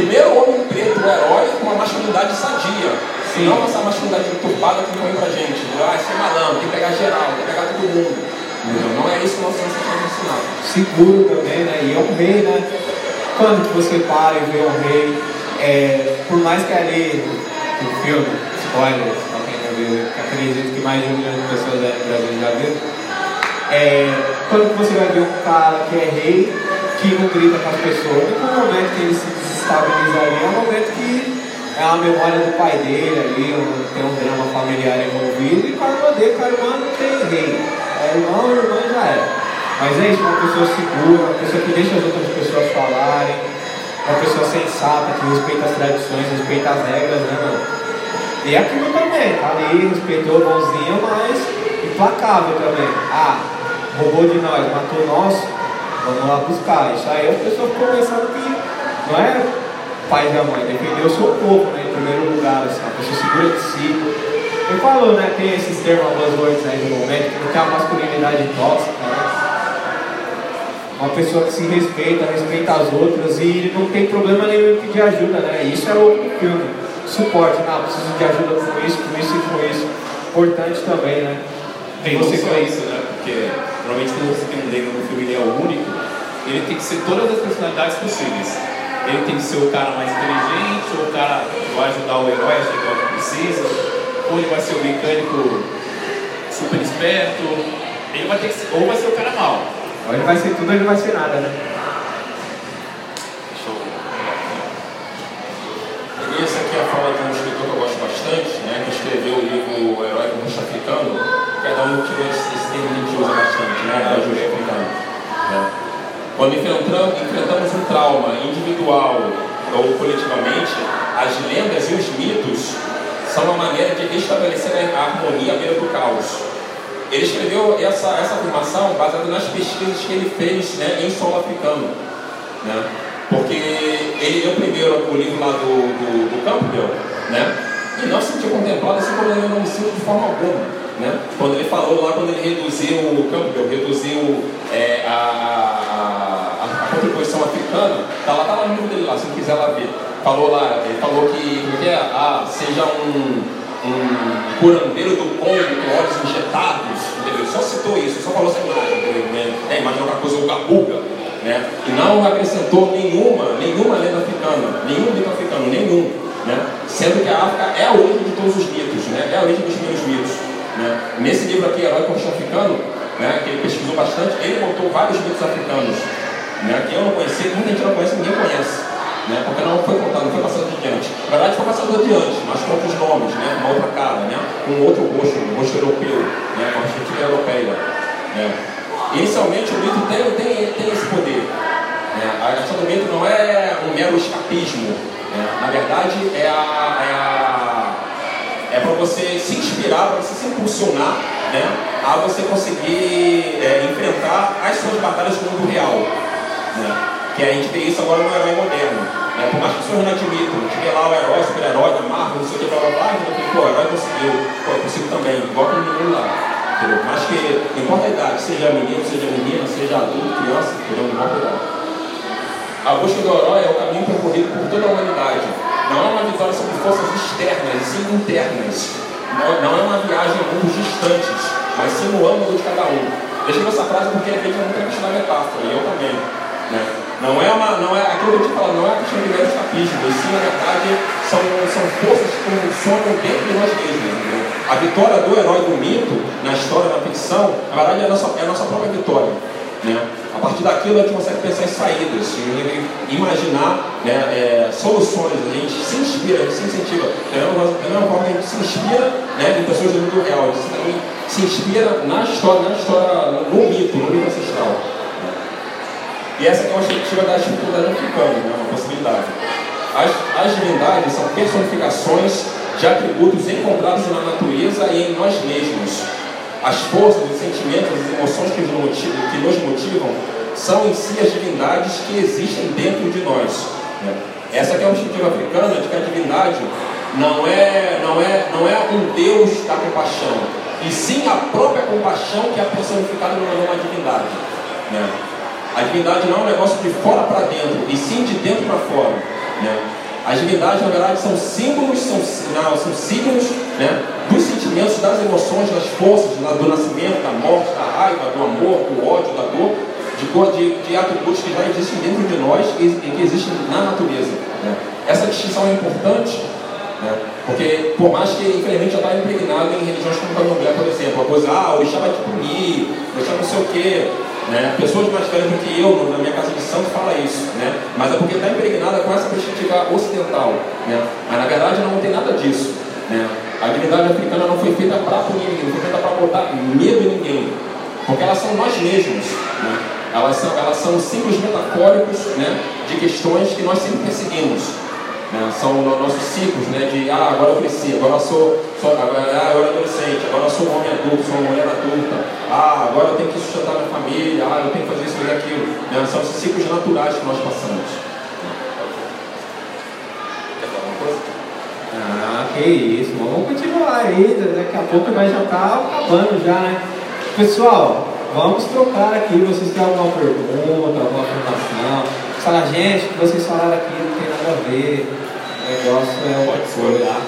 Primeiro homem preto, o herói, com uma masculinidade sadia. Sim. Não essa masculinidade enturbada que põe pra gente. Ah, ser malandro, tem que pegar geral, tem que pegar todo mundo. Entendeu? Não é isso que nós estamos ensinando seguro também, né? E é um rei, né? Quando que você para e vê um rei, é, por mais que ali no filme, spoilers, pra quem já viu, acredito que mais de um milhão de pessoas do Brasil já viu, é, quando que você vai ver um cara que é rei, que não grita com as pessoas, no momento que ele se desestabiliza ali, é um momento que é uma memória do pai dele ali, tem um drama familiar envolvido, e para o dele, cara, irmão não tem rei. É irmão, irmã já é. Mas é isso, uma pessoa segura, uma pessoa que deixa as outras pessoas falarem, uma pessoa sensata, que respeita as tradições, respeita as regras, né, mano? E aquilo também, tá ali, respeitou o bonzinho, mas implacável também. Ah, roubou de nós, matou nós, vamos lá buscar. Isso aí as pessoas ficam pensando que não é pai e a mãe, defender o seu povo, né, em primeiro lugar, assim, a pessoa segura de si. Ele falou, né, tem esses termos buzzwords aí no momento, que tem a masculinidade tóxica, né? uma pessoa que se respeita, respeita as outras e não tem problema nenhum em pedir ajuda, né? Isso é o filme. Suporte, não, preciso de ajuda com isso, com isso e com isso. Importante também, né? Tem você só isso, né? Porque normalmente quando você tem um negro no filme ele é o único, ele tem que ser todas as personalidades possíveis. Ele tem que ser o cara mais inteligente, ou o cara que vai ajudar o herói a chegar onde precisa, ou ele vai ser o mecânico super esperto, ele vai ter que ser, ou vai ser o cara mau. Ou ele vai ser tudo ou ele vai ser nada, né? Show. E essa aqui é a fala de um escritor que eu gosto bastante, né, que escreveu o livro O Herói do Rosto Africano. Cada um tirou esse, esse termo que a gente usa bastante, né? Herói do Rosto Africano. Né? Quando enfrentamos, enfrentamos um trauma individual ou coletivamente, as lendas e os mitos são uma maneira de restabelecer a harmonia à beira do caos. Ele escreveu essa, essa afirmação baseada nas pesquisas que ele fez né, em solo africano. Né? Porque ele leu primeiro o livro lá do, do, do Campbell, né? e não se sentiu contemplado, assim como ele não de forma alguma. Né? Quando ele falou lá, quando ele reduziu o Campbell, reduziu é, a, a, a, contribuição africana, tá lá, tá lá no livro dele lá, se não quiser lá ver. Falou lá, ele falou que, que é, ah, seja um um curandeiro do Congo com olhos injetados, entendeu? Só citou isso, só falou essa imagem, né? É, imagina outra coisa, o Gabuga, né? E não acrescentou nenhuma, nenhuma lenda africana, nenhum mito africano, nenhum, né? Sendo que a África é a origem de todos os mitos, né? É a origem dos primeiros mitos, né? Nesse livro aqui, Herói Concha Africano, né? Que ele pesquisou bastante, ele montou vários mitos africanos, né? Que eu não conhecia, muita gente não conhece, ninguém conhece né? porque não foi contado, não foi passado adiante. Na verdade, foi passado adiante, mas com outros nomes, né? uma outra cara, né? com outro rosto, um rosto europeu, né? com a perspectiva europeia. Né? Inicialmente, o mito tem, tem, tem esse poder. Né? A questão do mito não é um mero escapismo. Né? Na verdade, é a, é a é para você se inspirar, para você se impulsionar né, a você conseguir é, enfrentar as suas batalhas no mundo real. Né? Que a gente vê isso agora no herói moderno. É, por mais que as pessoas não admitam, tiver lá o herói, super-herói da Marvel, não sei o que, blá blá blá, pô, o herói conseguiu, pô, eu consigo também, igual aquele menino lá. Entendeu? Mas que, não importa a idade, seja menino, seja menina, seja adulto, criança, entendeu? Não importa a idade. A busca do herói é o caminho percorrido por toda a humanidade. Não é uma vitória sobre forças externas, sim internas. Não, não é uma viagem a mundos distantes, mas sim no âmago de cada um. Deixa essa frase porque é muito questão da metáfora, e eu também. Né? Não é uma, não é aquilo que eu te falo, não é a questão de mero escapismo, e sim, na verdade, são, são forças que funcionam dentro de nós mesmos. Entendeu? A vitória do herói do mito, na história, na ficção, na verdade é a nossa, é a nossa própria vitória. Né? A partir daquilo a gente consegue pensar em saídas, em imaginar né, é, soluções, a gente se inspira, a gente se incentiva. Da mesma forma que a gente se inspira né, em pessoas do mundo real, a gente também se inspira na história, na história, no mito, no mito ancestral. E essa é uma perspectiva da dificuldade africana, né? uma possibilidade. As, as divindades são personificações de atributos encontrados na natureza e em nós mesmos. As forças, os sentimentos, as emoções que nos motivam, que nos motivam são em si as divindades que existem dentro de nós. Né? Essa é a perspectiva africana de que a divindade não é, não é, não é um Deus da compaixão, e sim a própria compaixão que é personificada numa divindade. Né? A divindade não é um negócio de fora para dentro, e sim de dentro para fora. Né? As divindades, na verdade, são símbolos, são, não, são signos né, dos sentimentos, das emoções, das forças, do nascimento, da morte, da raiva, do amor, do ódio, da dor, de, de, de atributos que já existem dentro de nós e, e que existem na natureza. Né? Essa distinção é importante, né? porque por mais que infelizmente já está impregnado em religiões como o candomblé, por exemplo, a coisa, ah, o orixá vai te punir, o orixá não sei o quê. Né? Pessoas mais velhas do que eu, na minha casa de santo, fala isso, né? mas é porque está impregnada com essa perspectiva ocidental. Né? Mas na verdade não tem nada disso. Né? A divindade africana não foi feita para punir ninguém, não foi feita para botar medo em ninguém, porque elas são nós mesmos. Né? Elas, são, elas são símbolos metafóricos né, de questões que nós sempre perseguimos. Né? São nossos ciclos né, de ah, agora eu cresci, agora eu sou, sou agora, ah, agora adolescente, agora eu sou um homem adulto, sou uma mulher adulta, ah, agora eu tenho que sustentar minha família, ah, eu tenho que fazer isso e aquilo. Né? São esses ciclos naturais que nós passamos. Ah, que isso, vamos continuar aí, daqui a pouco nós já tá acabando já, né? Pessoal, vamos trocar aqui, vocês têm alguma pergunta, alguma afirmação? Fala, gente, o que vocês falaram aqui não tem nada a ver, o negócio é Pode discordar.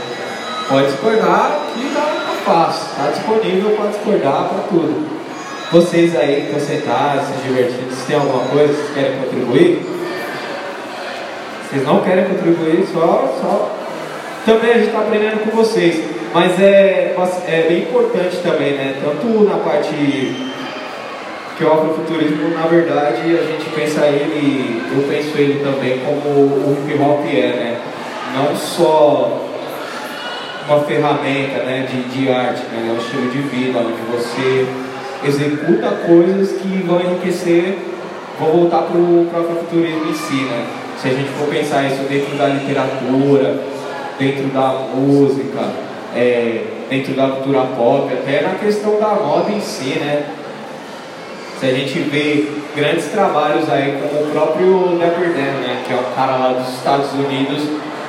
Pode discordar, que tá, tá fácil, tá disponível para discordar para tudo. Vocês aí que estão sentados, se divertindo, se tem alguma coisa vocês querem contribuir? Vocês não querem contribuir, só, só também a gente está aprendendo com vocês. Mas é, é bem importante também, né? Tanto na parte que o afrofuturismo, na verdade, a gente pensa ele, eu penso ele também como o hip hop é, né? Não só uma ferramenta né, de, de arte, né? é um estilo de vida, onde você executa coisas que vão enriquecer, vão voltar para o afrofuturismo em si, né? Se a gente for pensar isso dentro da literatura, dentro da música, é, dentro da cultura pop, até na questão da moda em si, né? Se a gente vê grandes trabalhos aí como o próprio Dan, né? Que é um cara lá dos Estados Unidos,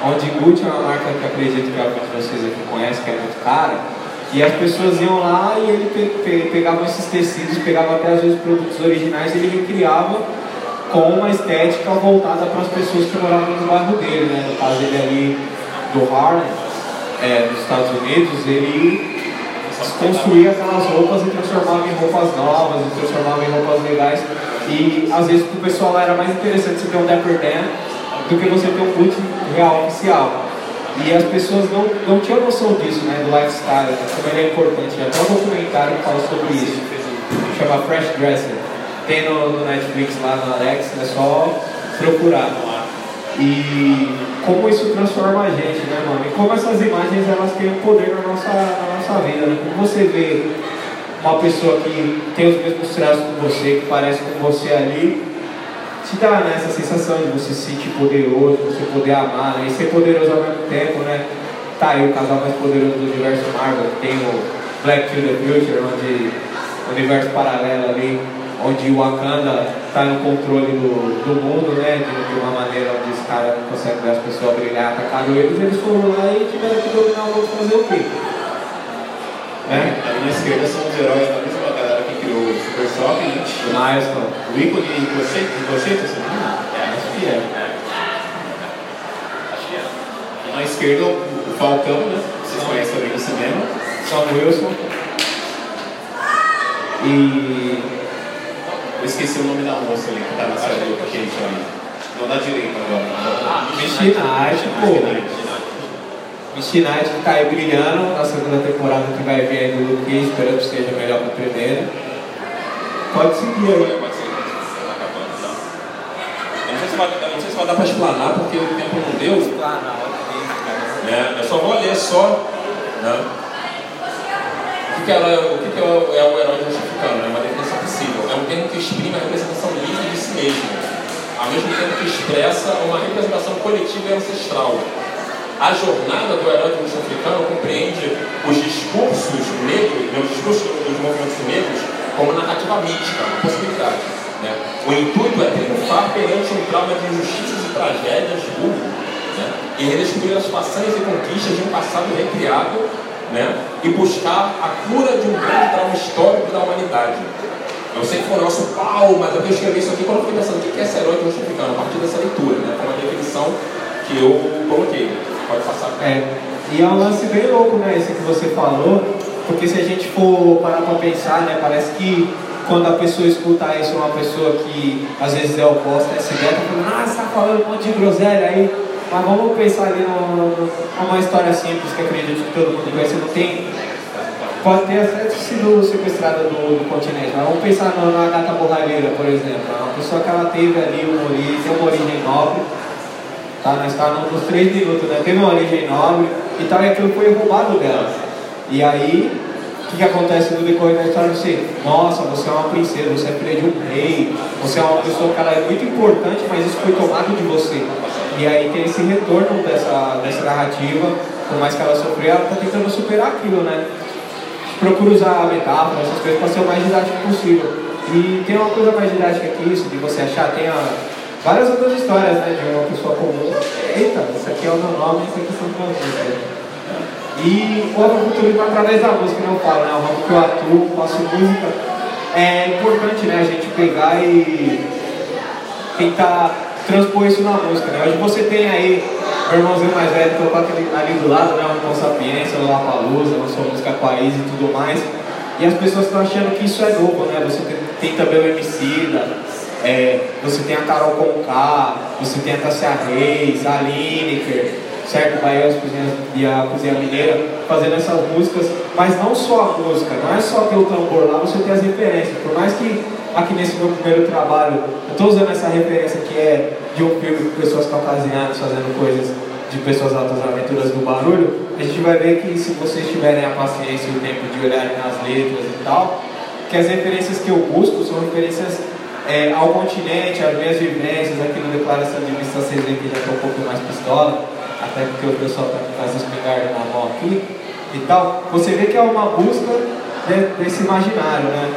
onde Gucci é uma marca que acredito que alguns de vocês aqui conhecem, que é muito cara. E as pessoas iam lá e ele pe pe pegava esses tecidos, pegava até às vezes produtos originais e ele recriava com uma estética voltada para as pessoas que moravam no bairro dele, né? No caso ele ali do Harlem, é, dos Estados Unidos, ele construía aquelas roupas e transformava em roupas novas, e transformava em roupas legais. E às vezes para o pessoal era mais interessante você ter um Dapper Dan do que você ter um boot real oficial. E as pessoas não, não tinham noção disso, né, do lifestyle, como ele é importante. Até um documentário que fala sobre isso, chama Fresh Dresser. Tem no, no Netflix lá no Alex, é só procurar. E como isso transforma a gente, né, mano? E como essas imagens elas têm poder na nossa, na nossa vida, né? Como você vê uma pessoa que tem os mesmos traços que você, que parece com você ali, te dá né, essa sensação de você se sentir poderoso, você poder amar, né? E ser poderoso ao mesmo tempo, né? Tá aí o casal mais poderoso do universo Marvel, tem o Black to the Future, onde o universo paralelo ali onde o Wakanda está no controle do, do mundo, né? De, de, uma maneira onde os caras não conseguem ver as pessoas brilhar, atacaram eles, eles foram lá e tiveram que dominar o mundo fazer o quê? Né? A minha esquerda são os heróis da mesma galera que criou o Super Shock, né? O Milestone. O ícone de você, de você, você É, acho que é. Acho que é. E na esquerda o Falcão, né? Vocês conhecem também no cinema. Sam Wilson. E eu esqueci o nome da moça ali que tá na série do Kate aí. Não da direita agora. Ah, Mistinite, pô. Mistinite que tá aí brilhando na segunda temporada que vai vir aí do Luke Cage, esperando que esteja melhor que a primeira. Pode seguir aí. Pode seguir. Eu não sei se vai, não sei se vai dar pra explanar porque o tempo não deu. Explanar, é, eu só vou ler só. Né? O que, que, ela, o, que, que é, o, é o herói justificando? É uma definição possível. É um termo que exprime a representação livre de si mesmo, ao mesmo tempo que expressa uma representação coletiva e ancestral. A jornada do herói africano compreende os discursos negros, né, os discursos dos movimentos negros, como narrativa mítica, uma possibilidade. Né? O intuito é triunfar perante um trauma de injustiças e tragédias burro, né? e redescobrir as façanhas e conquistas de um passado recriado né? e buscar a cura de um grande trauma histórico da humanidade. Eu sei que foi nosso pau, mas eu escrevi isso aqui quando eu fiquei pensando o que é esse herói justificando, a partir dessa leitura, né? Foi uma definição que eu coloquei. Pode passar. É, e é um lance bem louco, né? Esse que você falou, porque se a gente for parar para pensar, né? Parece que quando a pessoa escuta isso, uma pessoa que às vezes é oposta a essa ideia, tá falando, ah, você tá falando um monte de groselha aí, mas vamos pensar ali numa história simples que acredito que todo mundo conhece, não tem. Pode ter até sido sequestrada do, do continente, mas vamos pensar na gata borralheira, por exemplo. É uma pessoa que ela teve ali uma origem, uma origem nobre, tá? Nós estamos nos três minutos, né? Teve uma origem nobre e tal, e aquilo foi roubado dela. E aí, o que, que acontece no decorrer da história? Você, nossa, você é uma princesa, você é filha de um rei, você é uma pessoa que ela é muito importante, mas isso foi tomado de você. E aí tem esse retorno dessa, dessa narrativa, por mais que ela sofreu, ela está tentando superar aquilo, né? Procura usar metáfora, essas coisas, para ser o mais didático possível. E tem uma coisa mais didática que isso, de você achar, tem a, várias outras histórias, né, de uma pessoa comum. Eita, isso aqui é o meu nome, isso aqui são meus nomes. E o afrofuturismo através da música, eu falo, né, o ramo que eu atuo, faço música. É importante, né, a gente pegar e tentar transpor isso na música, né? Hoje você tem aí meu irmãozinho mais velho tocou aquele ali do lado, né? O Sapiência, o Lapalusa, lançou música País e tudo mais. E as pessoas estão achando que isso é novo, né? Você tem, tem também o Emicida, é, você tem a Carol Conká, você tem a Tassia Reis, a Lineker, certo? Bahia e a Cozinha Mineira fazendo essas músicas, mas não só a música, não é só ter o tambor lá, você tem as referências. Por mais que aqui nesse meu primeiro trabalho, eu estou usando essa referência que é de um filme com pessoas caucasianas fazendo coisas de pessoas altas aventuras do barulho, a gente vai ver que se vocês tiverem a paciência e o tempo de olharem nas letras e tal, que as referências que eu busco são referências é, ao continente, às minhas vivências, aqui no Declaração de Vista vocês veem que já estou um pouco mais pistola, até porque o pessoal está com as espingardas na mão aqui e tal, você vê que é uma busca desse imaginário, né?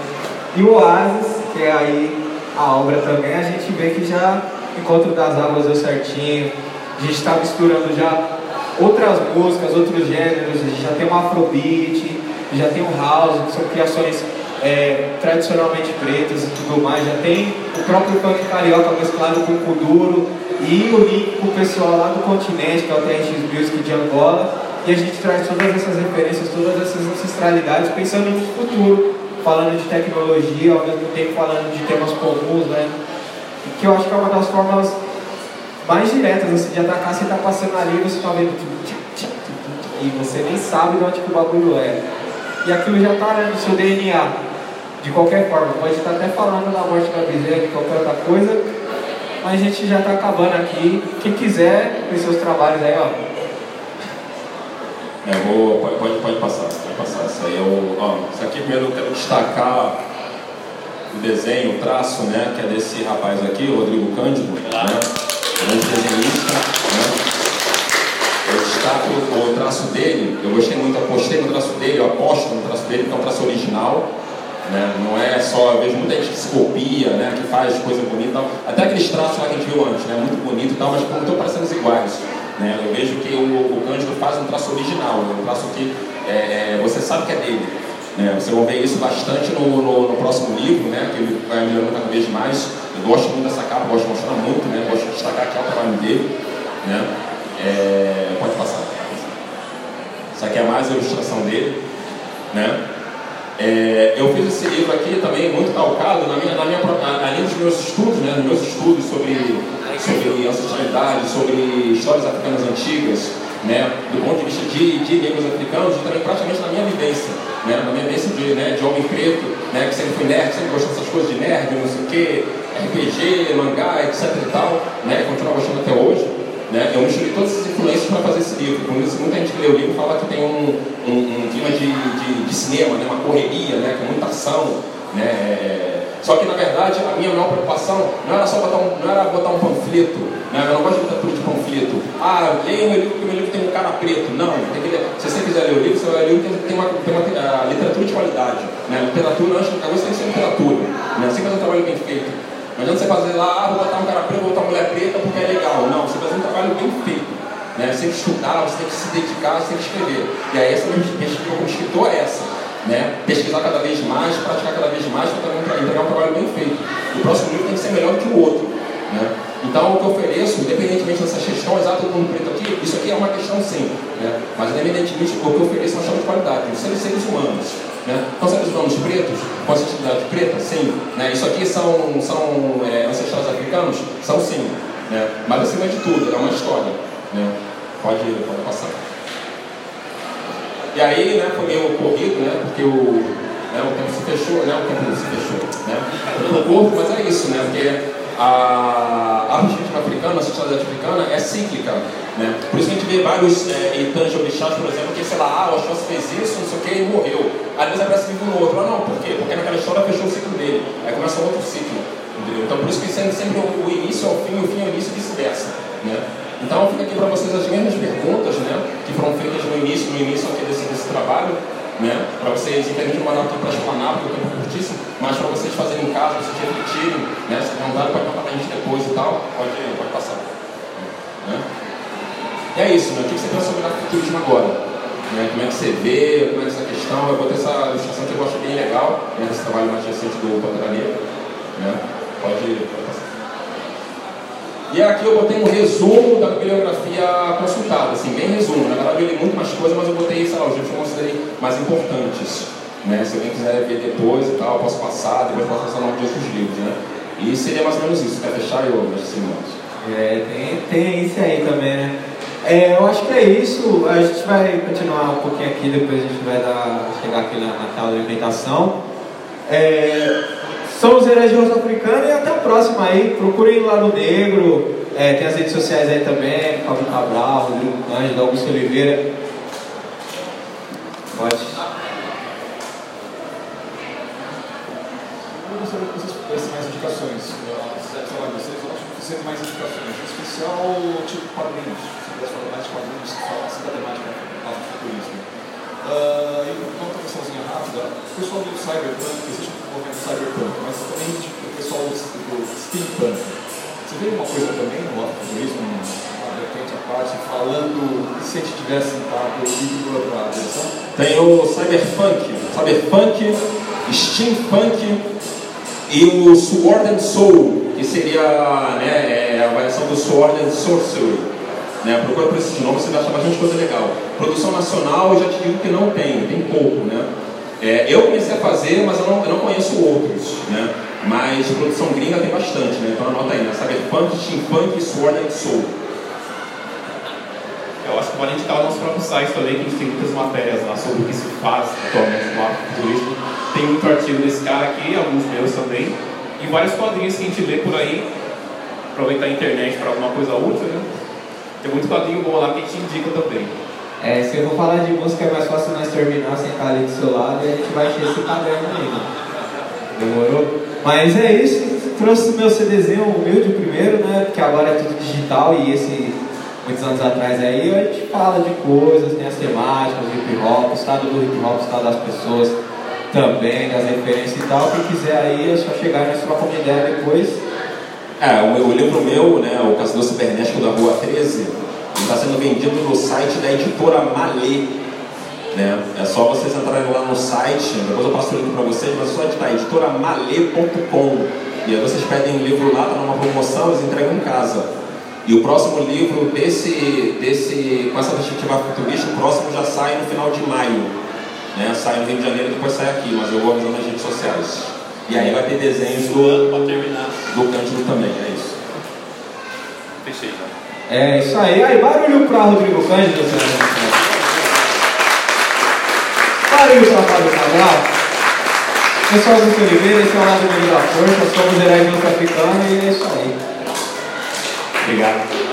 E o Oasis, que é aí a obra também, a gente vê que já Encontro das Águas deu certinho, a gente está misturando já outras músicas, outros gêneros, a gente já tem um afrobeat, já tem um house, que são criações é, tradicionalmente pretas e tudo mais, já tem o próprio funk carioca mesclado com o kuduro e o link com o pessoal lá do continente, que é o TRX Music de Angola, e a gente traz todas essas referências, todas essas ancestralidades, pensando no futuro, falando de tecnologia, ao mesmo tempo falando de temas comuns, né? Que eu acho que é uma das formas mais diretas assim, de atacar, você está passando ali, você está vendo e você nem sabe de onde que o bagulho é. E aquilo já está né, no seu DNA, de qualquer forma. Pode estar até falando da morte da bezerra, de qualquer outra coisa, mas a gente já está acabando aqui. Quem quiser, com seus trabalhos aí, ó. É, vou, pode, pode, passar, pode passar. Isso aí é o. Ó, isso aqui primeiro eu quero destacar o desenho, o traço, né? Que é desse rapaz aqui, o Rodrigo Cândido, né? Grande desenhista, né? Eu destaco o traço dele, eu gostei muito, apostei no traço dele, eu aposto no traço dele, porque é um traço original. Né? Não é só, eu vejo muita gente que se copia, né? que faz coisa bonita, até aqueles traços lá que a gente viu antes, né? muito bonito e tal, mas não estão parecendo iguais. Né? Eu vejo que o, o Cândido faz um traço original, um traço que é, é, você sabe que é dele. Né? Vocês vão ver isso bastante no, no, no, próximo livro, né? que ele vai melhorando cada vez mais. Eu gosto muito dessa capa, gosto de mostrar muito, né? gosto de destacar aqui o trabalho dele. Né? É, pode passar. Isso aqui é mais a ilustração dele. Né? É, eu fiz esse livro aqui também muito calcado na minha, na minha, além dos meus estudos, né, nos meus estudos sobre, sobre ancestralidade, sobre histórias africanas antigas, né, do ponto de vista de, de negros africanos e também praticamente na minha vivência, né, na minha vivência de, né, de homem preto, né, que sempre fui nerd, sempre gostou dessas coisas de nerd, não sei o quê, RPG, mangá, etc e tal, né, continuo gostando até hoje. Né? Eu misturei todas essas influências para fazer esse livro. Por isso, muita gente que lê o livro fala que tem um, um, um clima de, de, de, cinema, né? uma correria, né? com muita ação. Né? É... Só que, na verdade, a minha maior preocupação não era só botar um, não era botar um panfleto. Né? Eu não gosto de literatura de panfleto. Ah, leia meu livro porque o meu livro tem um cara preto. Não, que se você quiser ler o livro, você vai ler o livro tem uma, tem uma, uma literatura de qualidade. Né? Literatura, antes de cabeça, tem que ser literatura. Né? Sempre fazer um trabalho bem feito. Não adianta você fazer lá, ah, vou botar um cara preto, vou botar uma mulher preta porque é legal. Não, você faz um trabalho bem feito. Né? Você tem que estudar, você tem que se dedicar, você tem que escrever. E aí essa minha perspectiva como escritor é essa. Né? Pesquisar cada vez mais, praticar cada vez mais para entregar um trabalho bem feito. O próximo livro tem que ser melhor do que o outro. Né? Então o que eu ofereço, independentemente dessas questões, ah, todo mundo preto aqui, isso aqui é uma questão sim. Né? Mas independentemente, o que eu ofereço é uma de qualidade, os seres, seres humanos. Né? Então, sabe os nomes pretos? Com a sensibilidade preta? Sim. Né? Isso aqui são, são é, ancestrais africanos? São sim. Né? Mas acima de tudo, é uma história. Né? Pode, pode passar. E aí, né, foi meio corrido, né, porque o, né, o tempo se fechou, né, o tempo se fechou, né, o corpo, mas é isso, né, porque a arte africana, a sociedade africana é cíclica, né, por isso que a gente vê vários é, orixás, por exemplo, que, sei lá, ah, o Oxóssi fez isso, não sei o que, e morreu, às vezes aparece vivo no outro, ah, não, por quê? Porque naquela história fechou o ciclo dele, aí começa outro ciclo, entendeu? Então, por isso que sempre, sempre o, o início ao fim, o fim ao início e vice-versa, né. Então fica aqui para vocês as mesmas perguntas, né, que foram feitas no início, no início aqui desse, desse trabalho, né, para vocês entenderem uma nota para explanar, porque o tempo é curtíssimo, mas para vocês fazerem em casa, vocês refletirem, né, se vontade pode contar para a gente depois e tal, pode, pode passar. Né? E é isso, né, o que você pensa sobre o futurismo agora? Né, como é que você vê, como é que essa questão, eu botei essa ilustração que eu acho bem legal, né, desse trabalho mais recente do Pantera Negra, né, pode, pode passar. E aqui eu botei um resumo da bibliografia consultada, assim, bem resumo. Na verdade eu li muito mais coisa, mas eu botei, sei lá, os livros que eu considerei mais importantes. Né? Se alguém quiser ver depois e tal, eu posso passar, depois posso passar o nome de outros livros, né? E seria mais ou menos isso. Quer fechar, eu assim, É, tem, tem isso aí também, né? É, eu acho que é isso. A gente vai continuar um pouquinho aqui, depois a gente vai dar, chegar aqui na, na tela de alimentação. É, heróis africanos e até o próximo aí. Procurem lá no Negro. É, tem as redes sociais aí também, Fábio Cabral, Rodrigo Cândido, Augusto Oliveira. Pode. Dessem mais indicações. Falar vocês, eu acho mais indicações. Em especial, tipo quadrinhos. Se pudesse falar mais de quadrinhos que falassem da temática do futurismo. Uh, e uma questãozinha rápida, o pessoal do Cyberpunk, movimento Cyberpunk, mas também tipo, o pessoal do, Steampunk. Você vê uma coisa também no futurismo, uma vertente à parte, falando se a gente tivesse sentado o livro para a direção? Tem o Cyberpunk, Cyberpunk, Steampunk e o Sword and Soul, que seria né, é a variação do Sword and Sorcery. Né? Procura por esses nomes, você vai achar bastante coisa legal. Produção nacional, eu já te digo que não tem, tem pouco. Né? É, eu comecei a fazer, mas eu não, eu não conheço outros. Né? Mas produção gringa tem bastante, né? então anota aí, né? Cyberpunk, Steampunk, Sword and Soul. Eu acho que vale indicar o nosso próprio site também, que a gente tem muitas matérias lá sobre o que se faz atualmente no turismo. Tem muito artigo desse cara aqui, alguns meus também, e vários quadrinhos que a gente lê por aí, aproveitar a internet para alguma coisa útil, né? Tem muito quadrinho bom lá que a gente indica também. É, se eu vou falar de música é mais fácil nós terminar, sentar ali do seu lado e a gente vai encher esse caderno aí. Né? Demorou? Mas é isso, trouxe meu CDzinho humilde primeiro, né? Que agora é tudo digital e esse muitos anos atrás aí a gente fala de coisas, tem as temáticas, hip hop, o estado do hip hop, o estado das pessoas também, das referências e tal. Quem quiser aí é só chegar e nós trocamos uma ideia depois. É, o, o livro meu, né, o Caçador Cibernético da Rua 13, está sendo vendido no site da editora Malê. Né? É só vocês entrarem lá no site, depois eu passo o link para vocês, mas é só editar editoramalê.com. E aí vocês pedem o livro lá, está numa promoção, eles entregam em casa. E o próximo livro desse, desse, com essa perspectiva futurista, o próximo já sai no final de maio. Né? Sai no Rio de Janeiro e depois sai aqui, mas eu vou avisando nas redes sociais. E aí vai ter desenhos do, do Cândido também, é isso. É isso aí. Aí, barulho para Rodrigo Cândido. Barulho para Fábio Cabral. Eu sou Augusto Oliveira, esse é o lado meio da força, somos heróis do africano e é isso aí. Obrigado.